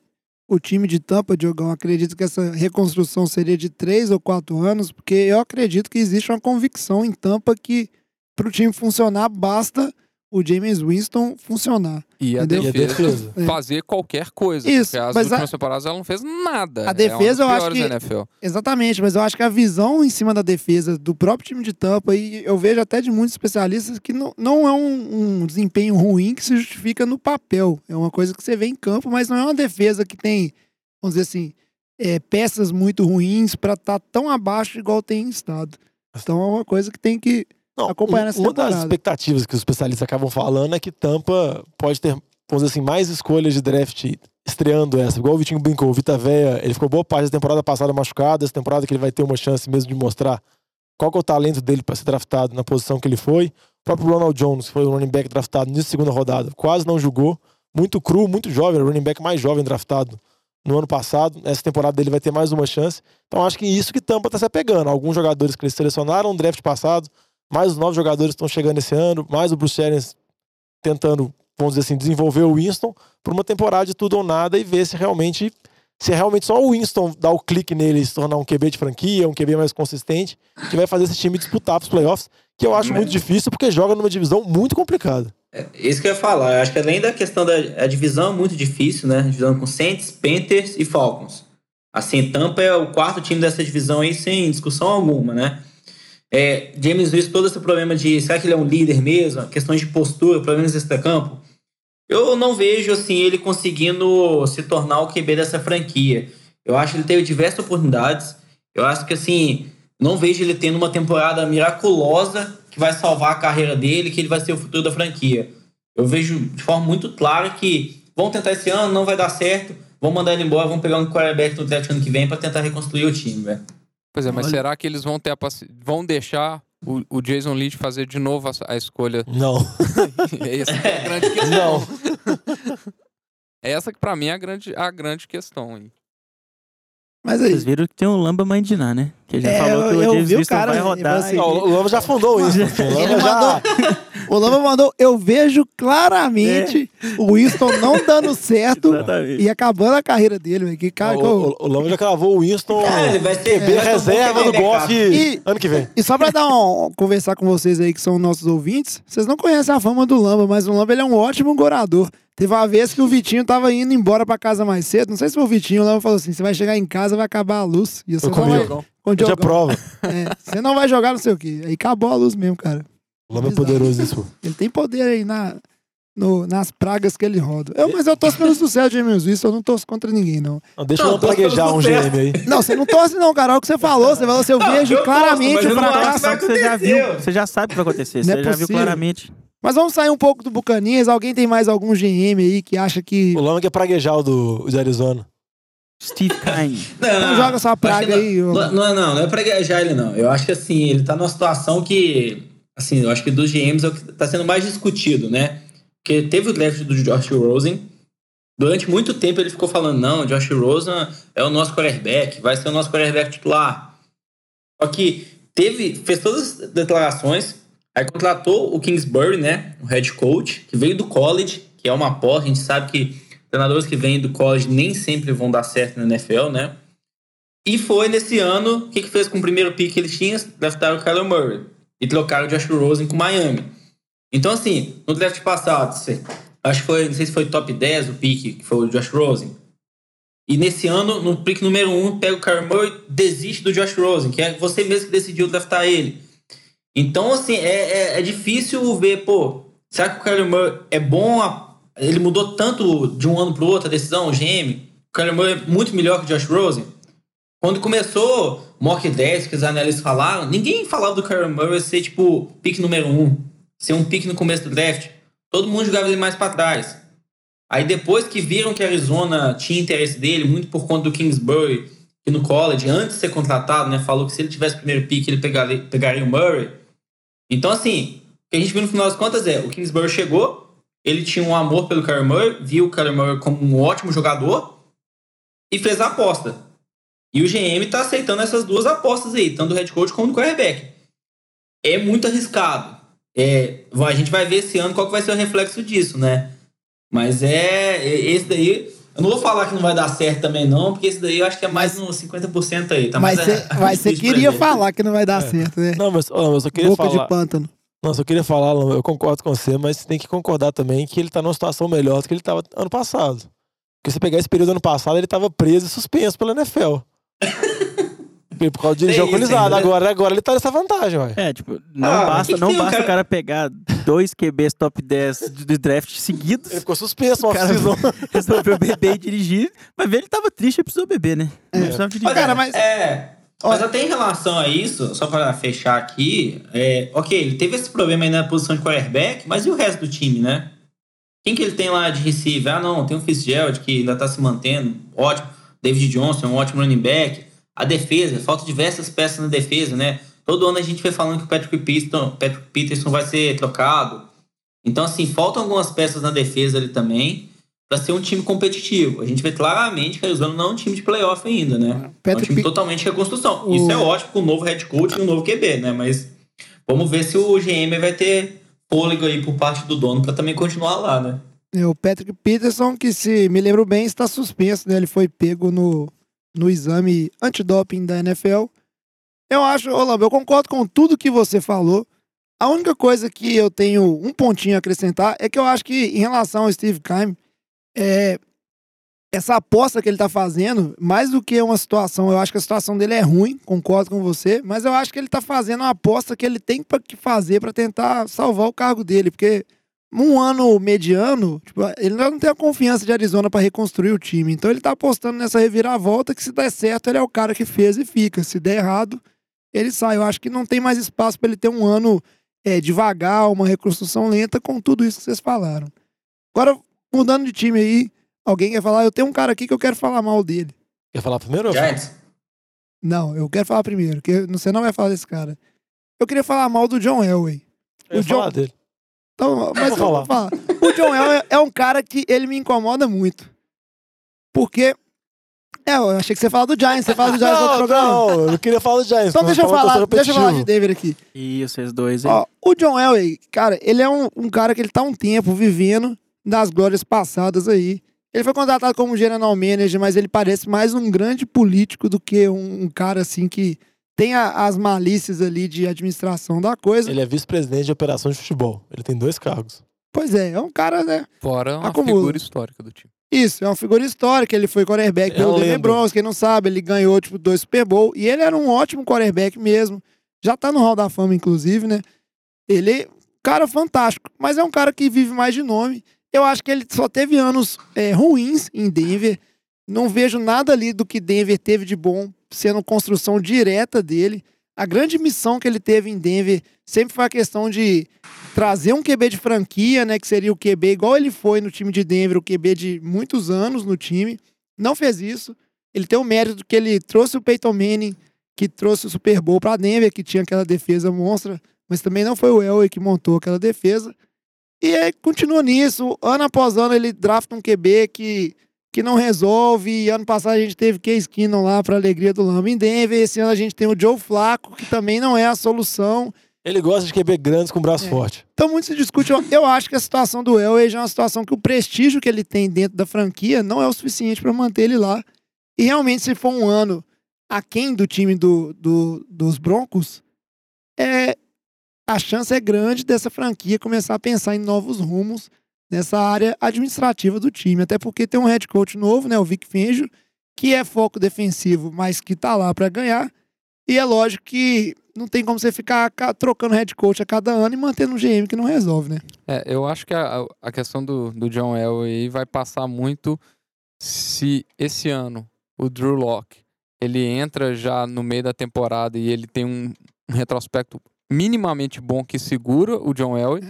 o time de Tampa, Diogão, acredita que essa reconstrução seria de três ou quatro anos, porque eu acredito que existe uma convicção em Tampa que para o time funcionar basta o James Winston funcionar. E a? E a defesa, defesa. fazer qualquer coisa. Isso, porque as mas a- últimas temporadas ela não fez nada. A defesa, é eu uma acho que- da NFL. Exatamente, mas eu acho que a visão em cima da defesa do próprio time de Tampa, e eu vejo até de muitos especialistas que não, não é um, um desempenho ruim que se justifica no papel. É uma coisa que você vê em campo, mas não é uma defesa que tem, vamos dizer assim, é, peças muito ruins para estar tão abaixo igual tem estado. Então é uma coisa que tem que. Não, acompanhar um- essa uma das expectativas que os especialistas acabam falando é que Tampa pode ter, vamos dizer assim, mais escolhas de draft estreando essa. Igual o Vitinho brincou, o Vita Véia, ele ficou boa parte da temporada passada machucado, essa temporada que ele vai ter uma chance mesmo de mostrar qual é o talento dele para ser draftado na posição que ele foi. O próprio Ronald Jones, que foi o running back draftado nessa segunda rodada, quase não jogou. Muito cru, muito jovem, o running back mais jovem draftado no ano passado. Nessa temporada dele vai ter mais uma chance. Então acho que isso que Tampa está se apegando. Alguns jogadores que eles selecionaram no draft passado, mais os novos jogadores estão chegando esse ano, mais o Bruce Arians tentando, vamos dizer assim, desenvolver o Winston por uma temporada de tudo ou nada e ver se realmente se é realmente só o Winston dar o clique nele e se tornar um QB de franquia, um QB mais consistente, que vai fazer esse time disputar os playoffs, que eu acho muito difícil porque joga numa divisão muito complicada. É, Isso que eu ia falar. Eu acho que além da questão da a divisão é muito difícil, né? Divisão com Saints, Panthers e Falcons. Assim, Tampa é o quarto time dessa divisão aí sem discussão alguma, né? É, James Winston, todo esse problema de será que ele é um líder mesmo? Questões de postura, problemas extra-campo. Eu não vejo assim ele conseguindo se tornar o QB dessa franquia. Eu acho que ele teve diversas oportunidades. Eu acho que assim, não vejo ele tendo uma temporada miraculosa que vai salvar a carreira dele, que ele vai ser o futuro da franquia. Eu vejo de forma muito clara que vão tentar esse ano, não vai dar certo, vão mandar ele embora, vão pegar um quarterback no draft ano que vem para tentar reconstruir o time, velho. Pois é, mas Olha. será que eles vão ter a paci... vão deixar o, o Jason Leach fazer de novo a, a escolha? Não. [laughs] Essa que é a grande questão. Não. [laughs] Essa que pra mim é a grande, a grande questão. hein? Mas aí. Vocês viram que tem o Lamba Mandiná, né? Que já É, falou que o James Winston cara, vai rodar. assim, e- Não, o Lama já fundou isso. [laughs] O Lama já... mandou, o Lama mandou, eu vejo claramente o Winston não dando certo [laughs] e acabando a carreira dele, velho. Que cara que eu- O, o, Lama já cravou o Winston É, ele vai ser um reserva do Goff E- ano que vem. E só pra dar um, conversar com vocês aí que são nossos ouvintes, vocês não conhecem a fama do Lamba, mas o Lamba ele é um ótimo gorador. Teve uma vez que o Vitinho tava indo embora pra casa mais cedo, não sei se foi o Vitinho, Lamba falou assim, você vai chegar em casa, vai acabar a luz. E você não comigo. vai, com o Eu Diogão. prova. É, você não vai jogar não sei o quê. Aí acabou a luz mesmo, cara. O Lama é poderoso isso. Ele tem poder aí na, no- nas pragas que ele roda. Eu, mas eu torço pelo sucesso de James Winston, eu não torço contra ninguém, não. Não, deixa Não, eu praguejar um sucesso. GM aí. Não, você não torce não, cara. Olha o que você falou. Você falou assim, eu vejo eu claramente o não fracasso. Você já viu, você já sabe o que vai acontecer. Não Você é já viu possível. claramente. Mas vamos sair um pouco do Bucanias. Alguém tem mais algum GM aí que acha que. O Lama quer praguejar o do, de Arizona. Steve Kine. [laughs] Não joga essa que praga não- aí. Não, não, não, não é pra gajar ele, não. Eu acho que assim, ele tá numa situação que. Assim, eu acho que dos GMs é o que tá sendo mais discutido, né? Porque teve o draft do Josh Rosen. Durante muito tempo ele ficou falando: não, Josh Rosen é o nosso quarterback, vai ser o nosso quarterback titular. Só que teve, fez todas as declarações, aí contratou o Kingsbury, né? O head coach, que veio do college, que é uma aposta. A gente sabe que treinadores que vêm do college nem sempre vão dar certo na NFL, né? E foi nesse ano, o que, que fez com o primeiro pick que eles tinham? Draftaram o Kyler Murray. E trocaram o Josh Rosen com Miami. Então, assim, no draft passado, acho que foi, não sei se foi top 10 o pick, que foi o Josh Rosen. E nesse ano, no pick número 1, pega o Kyler Murray, desiste do Josh Rosen, que é você mesmo que decidiu draftar ele. Então, assim, é, é, é difícil ver, pô, será que o Murray é bom? a- Ele mudou tanto de um ano pro outro a decisão, o GM? O Murray é muito melhor que o Josh Rosen? Quando começou Mock 10, que os analistas falaram, ninguém falava do Kyler Murray ser, tipo, pick número 1, ser um pick no começo do draft. Todo mundo jogava ele mais para trás. Aí depois que viram que a Arizona tinha interesse dele, muito por conta do Kingsbury, que no college, antes de ser contratado, né, falou que se ele tivesse o primeiro pick, ele pegaria, pegaria o Murray. Então, assim, o que a gente viu no final das contas é, o Kingsbury chegou, ele tinha um amor pelo Kyler Murray, viu o Kyler Murray como um ótimo jogador e fez a aposta. E o GM tá aceitando essas duas apostas aí, tanto do head coach como do quarterback. É muito arriscado. É, a gente vai ver esse ano qual que vai ser o reflexo disso, né? Mas é, é- esse daí. Eu não vou falar que não vai dar certo também, não, porque esse daí eu acho que é mais no 50% aí. Tá Mas você pra queria falar que não vai dar certo, né? Não, mas, ó, eu queria Boca falar. de pântano. Não, só queria falar, eu concordo com você, mas você tem que concordar também que ele tá numa situação melhor do que ele tava ano passado. Porque se você pegar esse período ano passado, ele tava preso e suspenso pela NFL. [laughs] Por causa de isso alcoolizado. Agora, agora ele tá nessa vantagem, ué. É, tipo, não Ah, basta, que que não tem, basta cara- o cara pegar dois QBs top 10 do do draft seguidos. Ele ficou suspenso, O cara [laughs] resolveu beber e dirigir. Mas ver ele tava triste e precisou beber, né? Não precisava dirigir. Mas, Cara, mas- É, mas até em relação a isso, só para fechar aqui, é, ok, ele teve esse problema aí na posição de quarterback, mas e o resto do time, né? Quem que ele tem lá de receiver? Ah, não, tem o Fitzgerald que ainda tá se mantendo, ótimo. David Johnson, um ótimo running back. A defesa, falta diversas peças na defesa, né? Todo ano a gente vai falando que o Patrick Peterson, Patrick Peterson vai ser trocado. Então, assim, faltam algumas peças na defesa ali também para ser um time competitivo. A gente vê claramente que a Arizona não é um time de playoff ainda, né? É um Patrick time Pe- totalmente reconstrução. O- Isso é ótimo com o novo head coach e o novo QB, né? Mas vamos ver se o GM vai ter fôlego aí por parte do dono para também continuar lá, né? É, o Patrick Peterson, que se me lembro bem, está suspenso, né? Ele foi pego no, no exame antidoping da NFL. Eu acho, Lamba, eu concordo com tudo que você falou. A única coisa que eu tenho um pontinho a acrescentar é que eu acho que em relação ao Steve Keim, é, essa aposta que ele tá fazendo, mais do que uma situação, eu acho que a situação dele é ruim, concordo com você, mas eu acho que ele tá fazendo uma aposta que ele tem que fazer para tentar salvar o cargo dele, porque um ano mediano, tipo, ele não tem a confiança de Arizona para reconstruir o time. Então ele tá apostando nessa reviravolta que se der certo, ele é o cara que fez e fica. Se der errado, ele sai. Eu acho que não tem mais espaço para ele ter um ano é, devagar, uma reconstrução lenta com tudo isso que vocês falaram. Agora, mudando de time aí, alguém quer falar? Eu tenho um cara aqui que eu quero falar mal dele. Quer falar primeiro? Giants. Não, eu quero falar primeiro, porque você não vai falar desse cara. Eu queria falar mal do John Elway. Eu o John- falar dele. Então, mas vou eu vou falar. O John Elway é um cara que ele me incomoda muito. Porque. É, eu achei que você fala do Giants, você fala do Giants no outro Não, programa. não, eu não queria falar do Giants. Então deixa eu tava falar, deixa eu falar de. David aqui. E vocês dois aí. Ó, o John Elway, cara, ele é um, um cara que ele tá um tempo vivendo das glórias passadas aí. Ele foi contratado como general manager, mas ele parece mais um grande político do que um, um cara assim que tem a- as malícias ali de administração da coisa. Ele é vice-presidente de operação de futebol. Ele tem dois cargos. Pois é, é um cara, né? Fora uma Acumula. figura histórica do time. Isso, é uma figura histórica. Ele foi quarterback É pelo uma Denver. Broncos, quem não sabe, ele ganhou tipo dois Super Bowl e ele era um ótimo quarterback mesmo. Já tá no Hall da Fama inclusive, né? Ele, cara fantástico, mas é um cara que vive mais de nome. Eu acho que ele só teve anos é, ruins em Denver. Não vejo nada ali do que Denver teve de bom sendo construção direta dele. a grande missão que ele teve em Denver sempre foi a questão de trazer um QB de franquia, né? Que seria o QB igual ele foi no time de Denver, o QB de muitos anos no time. Não fez isso. Ele tem o mérito que ele trouxe o Peyton Manning, que trouxe o Super Bowl para Denver, que tinha aquela defesa monstra, mas também não foi o Elway que montou aquela defesa. E aí continua nisso. Ano após ano ele drafta um QB que, que não resolve. E ano passado a gente teve Case Keenum lá para alegria do Lama em Denver. Esse ano a gente tem o Joe Flacco, que também não é a solução. Ele gosta de QB grandes com braço É. forte. Então muito se discute. Eu, eu acho que a situação do Elway já é uma situação que o prestígio que ele tem dentro da franquia não é o suficiente para manter ele lá. E realmente, se for um ano aquém do time do, do- dos Broncos, é, a chance é grande dessa franquia começar a pensar em novos rumos nessa área administrativa do time. Até porque tem um head coach novo, né, o Vic Fangio, que é foco defensivo, mas que tá lá para ganhar. E é lógico que não tem como você ficar ca- trocando head coach a cada ano e mantendo um GM que não resolve, né? É, eu acho que a, a questão do, do John Elway vai passar muito se esse ano o Drew Locke ele entra já no meio da temporada e ele tem um, um retrospecto minimamente bom que segura o John Elway.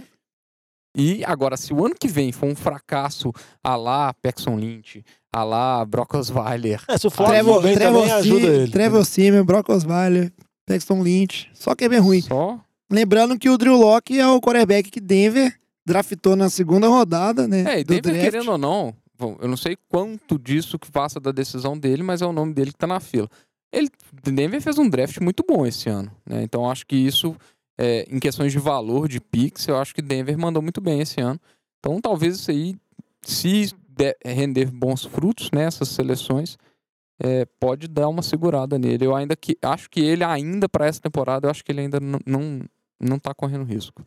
E agora, se o ano que vem for um fracasso a lá Paxson Lynch, a lá Brock Osweiler, É, se o Flávio Trevor, Trevor, também ajuda ele. Trevor Simeon, Brock Osweiler, Paxton Lynch, só que é bem ruim. só Lembrando que o Drew Locke é o quarterback que Denver draftou na segunda rodada, né? É, e do Denver, draft. querendo ou não, bom, eu não sei quanto disso que passa da decisão dele, mas é o nome dele que tá na fila. Ele, Denver fez um draft muito bom esse ano, né? Então acho que isso, é, em questões de valor, de picks, eu acho que Denver mandou muito bem esse ano. Então talvez isso aí, se der- render bons frutos nessas seleções, é, pode dar uma segurada nele. Eu ainda que acho que ele ainda para essa temporada, eu acho que ele ainda não, não, não tá correndo risco.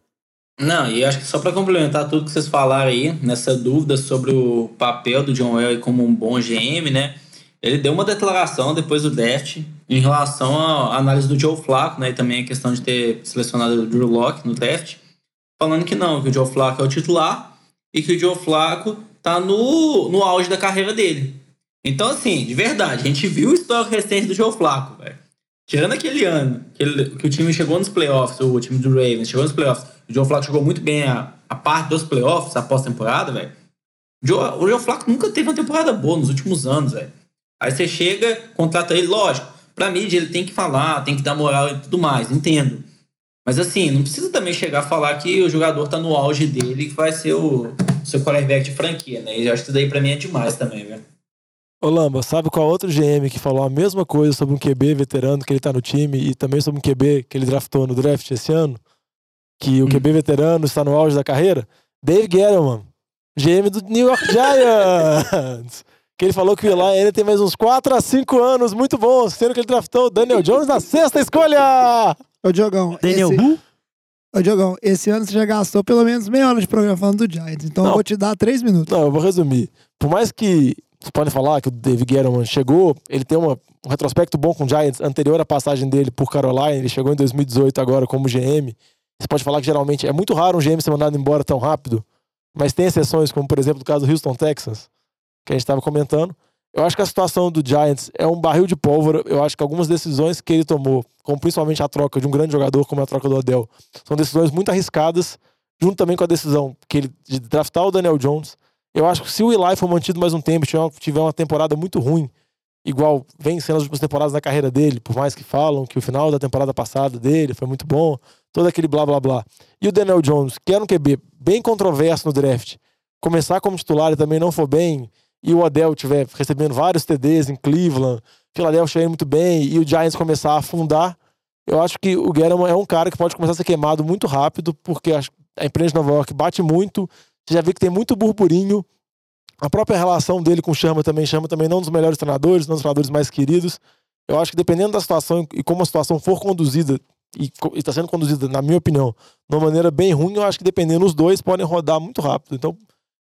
Não, e acho que só para complementar tudo que vocês falaram aí, nessa dúvida sobre o papel do John Elway como um bom GM, né? Ele deu uma declaração depois do draft em relação à análise do Joe Flacco, né? E também a questão de ter selecionado o Drew Locke no draft, falando que não, que o Joe Flacco é o titular e que o Joe Flacco tá no, no auge da carreira dele. Então, assim, de verdade, a gente viu o histórico recente do Joe Flacco, velho. Tirando aquele ano que, ele- que o time chegou nos playoffs, o time do Ravens chegou nos playoffs, o Joe Flacco jogou muito bem a, a parte dos playoffs, a pós-temporada, velho. O Joe, Flacco nunca teve uma temporada boa nos últimos anos, velho. Aí você chega, contrata ele, lógico, pra mídia ele tem que falar, tem que dar moral e tudo mais, entendo. Mas assim, não precisa também chegar a falar que o jogador tá no auge dele e que vai ser o seu quarterback de franquia, né? E eu acho que isso daí pra mim é demais também, velho. Ô Lamba, sabe qual outro GM que falou a mesma coisa sobre um QB veterano que ele tá no time e também sobre um QB que ele draftou no draft esse ano? Que o QB veterano está no auge da carreira? Dave Gettleman, GM do New York Giants. Que ele falou que o Eli ainda tem mais uns 4 a 5 anos muito bons, sendo que ele draftou o Daniel Jones na sexta escolha! Ô, Diogão, Daniel esse, Who? ô, Diogão, esse ano você já gastou pelo menos meia hora de programa falando do Giants, então eu Não. vou te dar três minutos. Não, eu vou resumir. Por mais que vocês podem falar que o Dave Gettleman chegou, ele tem uma- um retrospecto bom com o Giants anterior à passagem dele por Carolina, ele chegou em 2018 agora como GM. Você pode falar que geralmente é muito raro um GM ser mandado embora tão rápido, mas tem exceções, como por exemplo o caso do Houston Texans, que a gente estava comentando. Eu acho que a situação do Giants é um barril de pólvora. Eu acho que algumas decisões que ele tomou, como principalmente a troca de um grande jogador como a troca do Odell, são decisões muito arriscadas, junto também com a decisão que ele de draftar o Daniel Jones. Eu acho que se o Eli for mantido mais um tempo, tiver uma, tiver uma temporada muito ruim, igual vem sendo as últimas temporadas da carreira dele, por mais que falam que o final da temporada passada dele foi muito bom, todo aquele blá blá blá. E o Daniel Jones, que era um QB bem controverso no draft, começar como titular e também não for bem, e o Odell tiver recebendo vários TDs em Cleveland, Philadelphia indo muito bem, e o Giants começar a afundar, eu acho que o Guerrero é um cara que pode começar a ser queimado muito rápido, porque a a imprensa de Nova York bate muito, já vê que tem muito burburinho. A própria relação dele com o Chama também, Chama também não dos melhores treinadores, não dos treinadores mais queridos. Eu acho que dependendo da situação e como a situação for conduzida, e está sendo conduzida, na minha opinião, de uma maneira bem ruim, eu acho que dependendo, os dois podem rodar muito rápido. Então,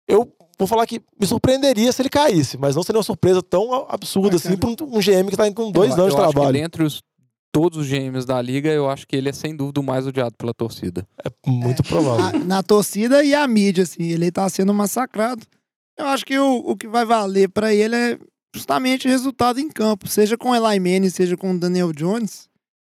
eu vou falar que me surpreenderia se ele caísse, mas não seria uma surpresa tão absurda assim para um, um GM que está indo com dois eu, anos de eu acho que trabalho. dentre os, todos os GMs da liga, eu acho que ele é sem dúvida o mais odiado pela torcida. É muito provável. A- na torcida e a mídia, assim, ele tá sendo massacrado. Eu acho que o, o que vai valer pra ele é justamente resultado em campo, seja com o Eli Manning, seja com o Daniel Jones.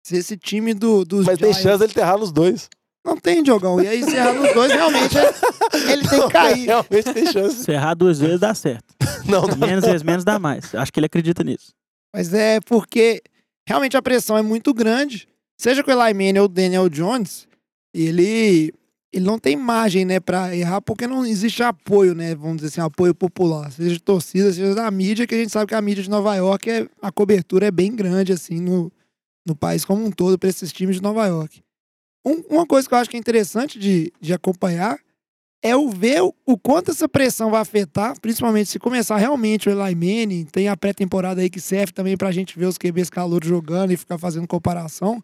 Se esse time do, dos Mas tem Giants- chance dele ter errado nos dois. Não tem, Diogão. E aí, se errar nos dois, realmente ele, [laughs] ele tem que cair. Realmente tem chance. Se errar duas vezes, dá certo. [laughs] Não, não. Menos vezes menos dá mais. Acho que ele acredita nisso. Mas é porque realmente a pressão é muito grande. Seja com o Eli Manning ou o Daniel Jones, ele, ele não tem margem, né, pra errar, porque não existe apoio, né, vamos dizer assim, apoio popular. Seja de torcida, seja da mídia, que a gente sabe que a mídia de Nova York, é, a cobertura é bem grande, assim, no, no país como um todo, para esses times de Nova York. Um- uma coisa que eu acho que é interessante de, de acompanhar é o ver o, o quanto essa pressão vai afetar, principalmente se começar realmente o Eli Manning, tem a pré-temporada aí que serve também pra gente ver os QBs calouros jogando e ficar fazendo comparação.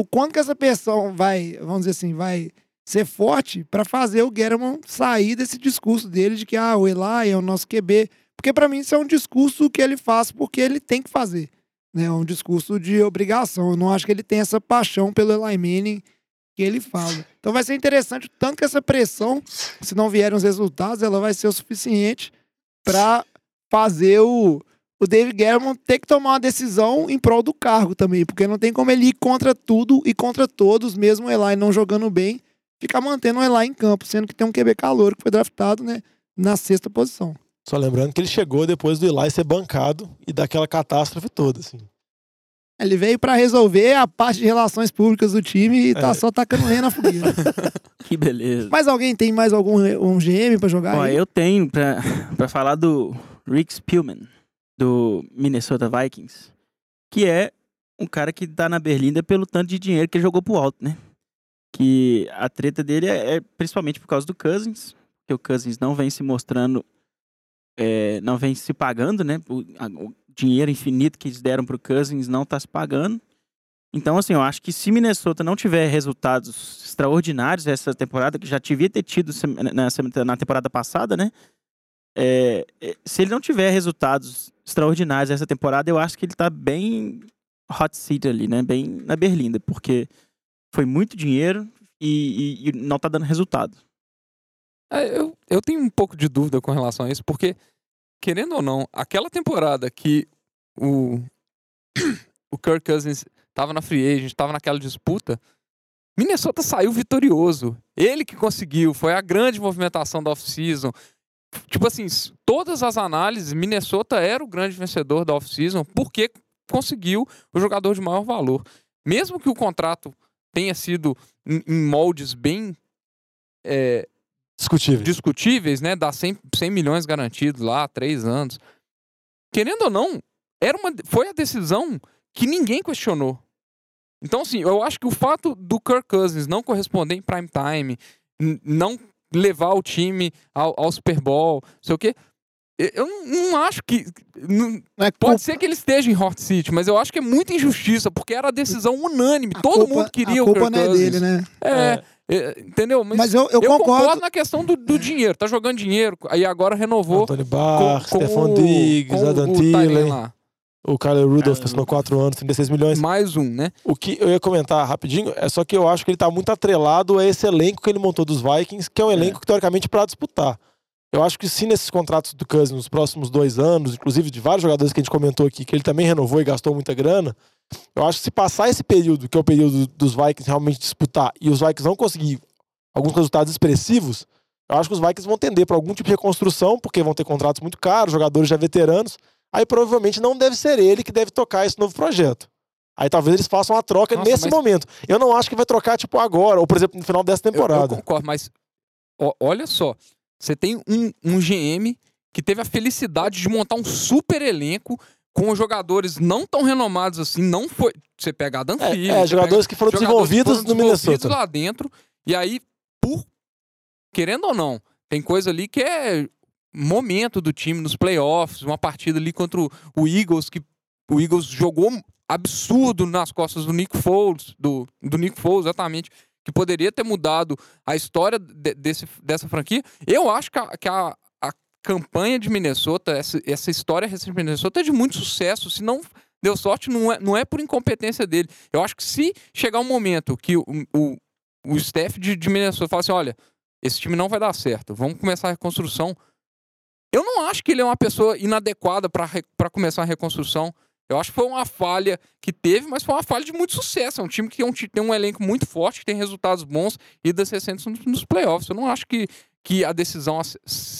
O quanto que essa pressão vai, vamos dizer assim, vai ser forte pra fazer o Guerrero sair desse discurso dele de que ah, o Eli é o nosso QB, porque pra mim isso é um discurso que ele faz porque ele tem que fazer, né? É um discurso de obrigação. Eu não acho que ele tem essa paixão pelo Eli Manning que ele fala. Então vai ser interessante o tanto que essa pressão, se não vierem os resultados, ela vai ser o suficiente para fazer o, o David Guerrero ter que tomar uma decisão em prol do cargo também, porque não tem como ele ir contra tudo e contra todos, mesmo o Eli não jogando bem, ficar mantendo o Eli em campo, sendo que tem um QB calor que foi draftado, né, na sexta posição. Só lembrando que ele chegou depois do Eli ser bancado e daquela catástrofe toda, assim. Ele veio para resolver a parte de relações públicas do time e tá É. só tacando lenha na fogueira. [laughs] Que beleza. Mas alguém tem mais algum um GM para jogar? Ó, aí? eu tenho pra, pra falar do Rick Spielman, do Minnesota Vikings, que é um cara que tá na Berlinda pelo tanto de dinheiro que ele jogou pro alto, né? Que a treta dele é, é principalmente por causa do Cousins, que o Cousins não vem se mostrando, é, não vem se pagando, né? O dinheiro infinito que eles deram pro Cousins não tá se pagando. Então, assim, eu acho que se Minnesota não tiver resultados extraordinários essa temporada, que já devia ter tido na, temporada passada, né? É, é, se ele não tiver resultados extraordinários essa temporada, eu acho que ele tá bem hot seat ali, né? Bem na berlinda, porque foi muito dinheiro e, e- e não tá dando resultado. É, eu, eu tenho um pouco de dúvida com relação a isso, porque, querendo ou não, aquela temporada que o, [coughs] o Kirk Cousins tava na free agent, tava naquela disputa, Minnesota saiu vitorioso. Ele que conseguiu, foi a grande movimentação da off-season. Tipo assim, todas as análises, Minnesota era o grande vencedor da off-season porque conseguiu o jogador de maior valor. Mesmo que o contrato tenha sido em moldes bem é, Discutível. discutíveis, né? Dá 100, 100 milhões garantidos lá, três anos. Querendo ou não, era uma, foi a decisão que ninguém questionou. Então, assim, eu acho que o fato do Kirk Cousins não corresponder em prime time, não levar o time ao, ao Super Bowl, sei o quê, eu- não, acho que. não- é pode ser que ele esteja em Hot City, mas eu acho que é muita injustiça, porque era a decisão unânime. a Todo culpa- mundo queria a o culpa Kirk não é dele, né? É, é, entendeu? Mas, Mas eu, eu, eu concordo. concordo na questão do, do dinheiro. Tá jogando dinheiro, aí agora renovou Antônio Barr, Stefan o- Diggs, Adam o Thielen, o Kyler Rudolph Ah, assinou 4 anos, 36 milhões. Mais um, né? O que eu ia comentar rapidinho é só que eu acho que ele tá muito atrelado a esse elenco que ele montou dos Vikings, que é um elenco que, teoricamente para disputar. Eu acho que se nesses contratos do Cousins nos próximos dois anos, inclusive de vários jogadores que a gente comentou aqui, que ele também renovou e gastou muita grana, eu acho que se passar esse período, que é o período dos Vikings realmente disputar, e os Vikings não conseguir alguns resultados expressivos, eu acho que os Vikings vão tender para algum tipo de reconstrução, porque vão ter contratos muito caros, jogadores já veteranos, aí provavelmente não deve ser ele que deve tocar esse novo projeto. Aí talvez eles façam a troca Nossa, nesse mas- momento. Eu não acho que vai trocar, tipo, agora, ou por exemplo, no final dessa Eu- Eu, temporada. concordo, mas ó, olha só. Você tem um, um GM que teve a felicidade de montar um super elenco com jogadores não tão renomados assim. Não foi. Você pega Adam É, Thielen, é, jogadores que foram pega jogadores que desenvolvidos foram no desenvolvidos Minnesota. lá dentro. E aí, por querendo ou não, tem coisa ali que é momento do time nos playoffs, uma partida ali contra o, o Eagles, que o Eagles jogou absurdo nas costas do Nick Foles, do, do Nick Foles, exatamente, que poderia ter mudado a história de- desse, dessa franquia. Eu acho que a, que a, a campanha de Minnesota, essa, essa história recente de Minnesota é de muito sucesso. Se não deu sorte, não é, não é por incompetência dele. Eu acho que se chegar um momento que o, o, o staff de, de Minnesota fala assim, olha, esse time não vai dar certo, vamos começar a reconstrução. Eu não acho que ele é uma pessoa inadequada para começar a reconstrução. Eu acho que foi uma falha que teve, mas foi uma falha de muito sucesso. É um time que tem um elenco muito forte, que tem resultados bons e das recentes nos, playoffs. Eu não acho que, que a decisão ac-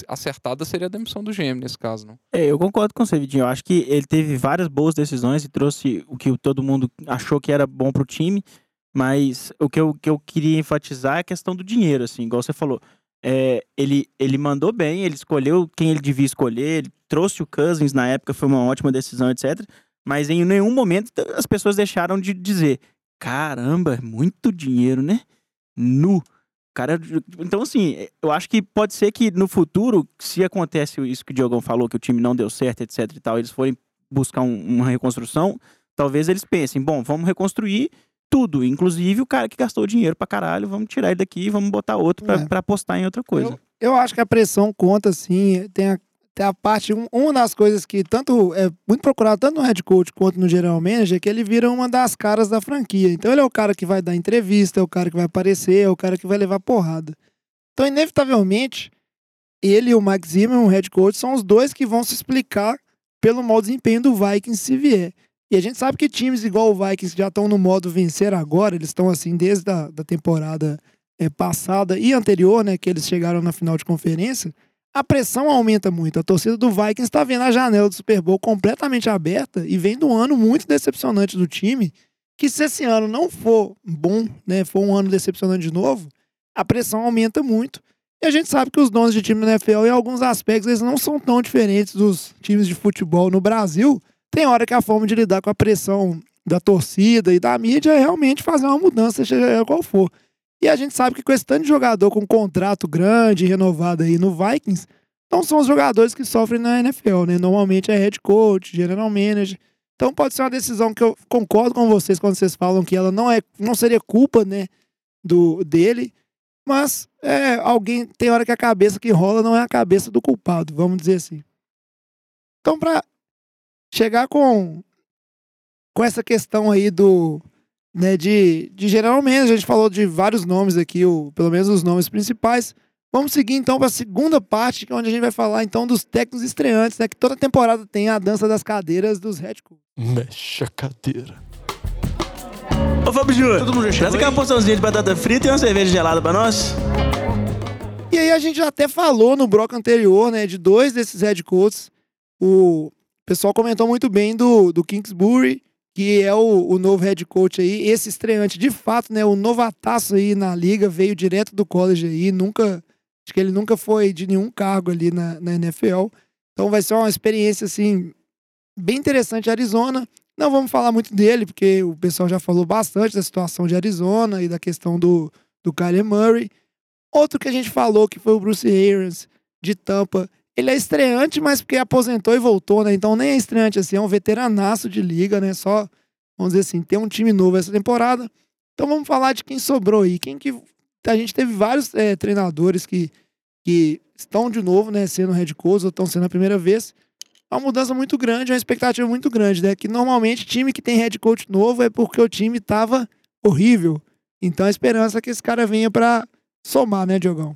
acertada seria a demissão do GM nesse caso, não. É, eu concordo com você, Vidinho. Eu acho que ele teve várias boas decisões e trouxe o que todo mundo achou que era bom pro time. Mas o que eu, que eu queria enfatizar é a questão do dinheiro, assim, igual você falou. É, ele, ele mandou bem, ele escolheu quem ele devia escolher, ele trouxe o Cousins na época, foi uma ótima decisão, etc. Mas em nenhum momento as pessoas deixaram de dizer: caramba, é muito dinheiro, né? Nu. Cara, então assim, eu acho que pode ser que no futuro, se acontece isso que o Diogão falou, que o time não deu certo, etc e tal, eles forem buscar um- uma reconstrução, talvez eles pensem, bom, vamos reconstruir tudo, inclusive o cara que gastou dinheiro pra caralho, vamos tirar ele daqui e vamos botar outro pra, É. pra apostar em outra coisa. Eu, eu acho que a pressão conta, sim. Tem a, tem a parte. um- uma das coisas que tanto é muito procurado, tanto no head coach quanto no general manager, é que ele vira uma das caras da franquia. Então ele é o cara que vai dar entrevista, é o cara que vai aparecer, é o cara que vai levar porrada. Então, inevitavelmente, ele e o Mike Zimmer, o head coach, são os dois que vão se explicar pelo mau desempenho do Vikings se vier. E a gente sabe que times igual o Vikings já estão no modo vencer agora, eles estão assim desde a da temporada é, passada e anterior, né, que eles chegaram na final de conferência, a pressão aumenta muito. A torcida do Vikings está vendo a janela do Super Bowl completamente aberta e vem do ano muito decepcionante do time, que se esse ano não for bom, né, for um ano decepcionante de novo, a pressão aumenta muito. E a gente sabe que os donos de time da NFL, em alguns aspectos, eles não são tão diferentes dos times de futebol no Brasil. Tem hora que a forma de lidar com a pressão da torcida e da mídia é realmente fazer uma mudança, seja qual for. E a gente sabe que com esse tanto de jogador com contrato grande, renovado aí no Vikings, não são os jogadores que sofrem na NFL, né? Normalmente é head coach, general manager. Então pode ser uma decisão que eu concordo com vocês quando vocês falam que ela não é, não seria culpa, né, do dele, mas é, alguém tem hora que a cabeça que rola não é a cabeça do culpado, vamos dizer assim. Então para chegar com com essa questão aí do né, de, de general manager, a gente falou de vários nomes aqui, o, pelo menos os nomes principais. Vamos seguir então para a segunda parte, que é onde a gente vai falar então dos técnicos estreantes, né, que toda temporada tem a dança das cadeiras dos head coach. Mexe a cadeira. Ô Fábio Júnior, Todo mundo já chegou uma porçãozinha de batata frita e uma cerveja gelada pra nós. E aí a gente já até falou no bloco anterior, né, de dois desses head coaches. O pessoal comentou muito bem do, do Kingsbury, que é o, o novo head coach aí, esse estreante, de fato, né, o novataço aí na liga, veio direto do college aí, nunca, acho que ele nunca foi de nenhum cargo ali na, na NFL. Então vai ser uma experiência, assim, bem interessante Arizona. Não vamos falar muito dele, porque o pessoal já falou bastante da situação de Arizona e da questão do, do Kyler Murray. Outro que a gente falou que foi o Bruce Arians, de Tampa. Ele é estreante, mas porque aposentou e voltou, né? Então nem é estreante assim, é um veteranaço de liga, né? Só, vamos dizer assim, tem um time novo essa temporada. Então vamos falar de quem sobrou aí. Quem que. A gente teve vários eh, treinadores que, que estão de novo, né? Sendo head coach ou estão sendo a primeira vez. É uma mudança muito grande, uma expectativa muito grande, né? Que normalmente time que tem head coach novo é porque o time tava horrível. Então a esperança é que esse cara venha pra somar, né, Diogão?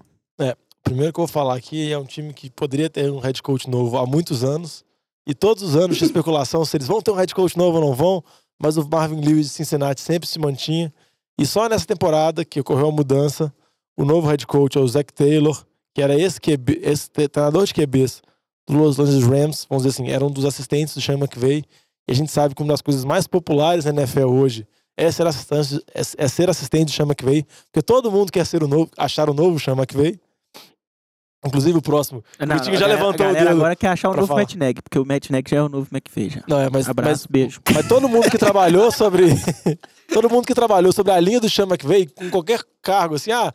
Primeiro que eu vou falar aqui é um time que poderia ter um head coach novo há muitos anos. E todos os anos tinha especulação se eles vão ter um head coach novo ou não vão. Mas o Marvin Lewis de Cincinnati sempre se mantinha. E só nessa temporada que ocorreu a mudança, o novo head coach é o Zach Taylor, que era esse, QB, esse treinador de QBs do Los Angeles Rams, vamos dizer assim, era um dos assistentes do Sean McVay. E a gente sabe que uma das coisas mais populares na NFL hoje é ser assistente, é, é ser assistente do Sean McVay, porque todo mundo quer ser o novo, achar o novo Sean McVay. Inclusive o próximo. Não, o não, já galera- levantou o dedo. agora quer achar pra novo falar. Matt Neg, porque o Matt Neg já é o novo McVay já. Não, é, mas, Abraço, mas, beijo. mas todo mundo que trabalhou sobre. [laughs] todo mundo que trabalhou sobre a linha do Sean McVay, com qualquer cargo, assim, ah.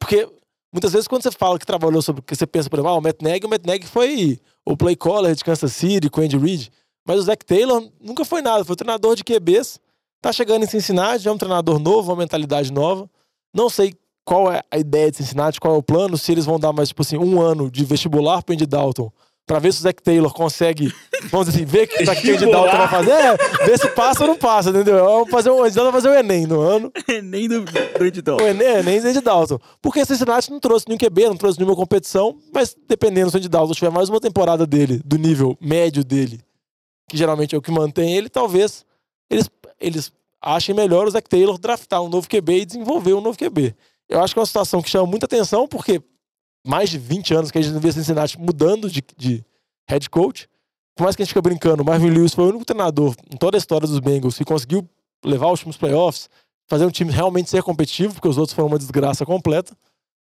Porque muitas vezes quando você fala que trabalhou sobre. que você pensa, por exemplo, ah, o Matt Nagy, o Matt Nagy foi o play caller de Kansas City com o Andy Reid. Mas o Zach Taylor nunca foi nada, foi treinador de QBs. Tá chegando em Cincinnati, é um treinador novo, uma mentalidade nova. Não sei qual é a ideia de Cincinnati, qual é o plano, se eles vão dar mais, tipo assim, um ano de vestibular pro Andy Dalton. Pra ver se o Zach Taylor consegue, vamos dizer assim, ver o que o Andy Dalton vai fazer. É, ver se passa ou não passa, entendeu? Vamos fazer o Andy Dalton vai fazer o Enem no ano. [laughs] Nem do, do editor. O Enem, Enem e Andy Dalton. Porque Cincinnati não trouxe nenhum QB, não trouxe nenhuma competição, mas dependendo se o Andy Dalton tiver mais uma temporada dele, do nível médio dele, que geralmente é o que mantém ele, talvez eles, eles achem melhor o Zach Taylor draftar um novo QB e desenvolver um novo QB. Eu acho que é uma situação que chama muita atenção, porque mais de 20 anos que a gente não vê Cincinnati mudando de, de head coach. Por mais que a gente fique brincando, o Marvin Lewis foi o único treinador em toda a história dos Bengals que conseguiu levar os times playoffs, fazer um time realmente ser competitivo, porque os outros foram uma desgraça completa.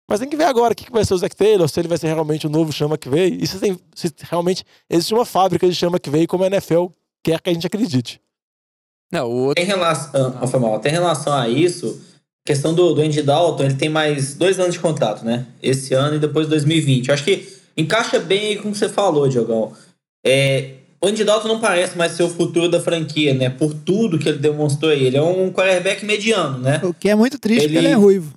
Mas tem que ver agora o que vai ser o Zach Taylor, se ele vai ser realmente o novo Chama que veio, e se, tem, se realmente existe uma fábrica de Chama que veio, como a NFL quer que a gente acredite. Não, o outro. Tem relação, ah, foi mal. Tem relação a isso, questão do, do Andy Dalton, ele tem mais dois anos de contrato, né? Esse ano e depois 2020. Eu acho que encaixa bem aí com o que você falou, Diogão. É, o Andy Dalton não parece mais ser o futuro da franquia, né? Por tudo que ele demonstrou aí. Ele é um quarterback mediano, né? O que é muito triste, Ele- porque ele é ruivo.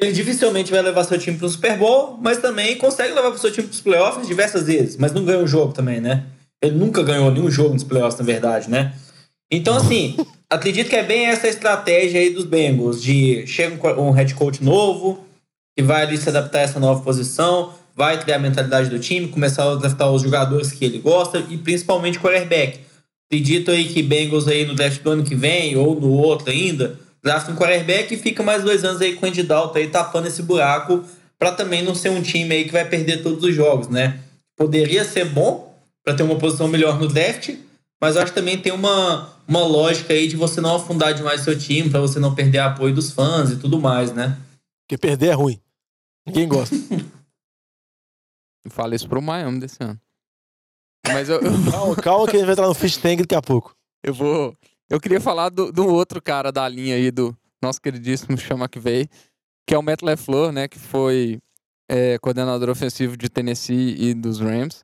Ele dificilmente vai levar seu time para um Super Bowl, mas também consegue levar o seu time para os playoffs diversas vezes, mas não ganha um jogo também, né? Ele nunca ganhou nenhum jogo nos playoffs, na verdade, né? Então, assim, acredito que é bem essa estratégia aí dos Bengals, de chega um head coach novo, que vai ali se adaptar a essa nova posição, vai criar a mentalidade do time, começar a draftar os jogadores que ele gosta e principalmente quarterback. Acredito aí que Bengals aí no draft do ano que vem ou no outro ainda, drafta um quarterback e fica mais dois anos aí com o Andy Dalton aí tapando esse buraco para também não ser um time aí que vai perder todos os jogos, né? Poderia ser bom para ter uma posição melhor no draft, mas eu acho que também tem uma, uma lógica aí de você não afundar demais seu time, para você não perder apoio dos fãs e tudo mais, né? Porque perder é ruim. Ninguém gosta. [laughs] Eu falei isso pro Miami desse ano. Mas eu, calma, calma que a gente vai entrar no Fish Tank daqui a pouco. [laughs] eu vou. Eu queria falar do, do outro cara da linha aí, do nosso queridíssimo Chama que veio, que é o Matt LeFleur, né? Que foi é, coordenador ofensivo de Tennessee e dos Rams,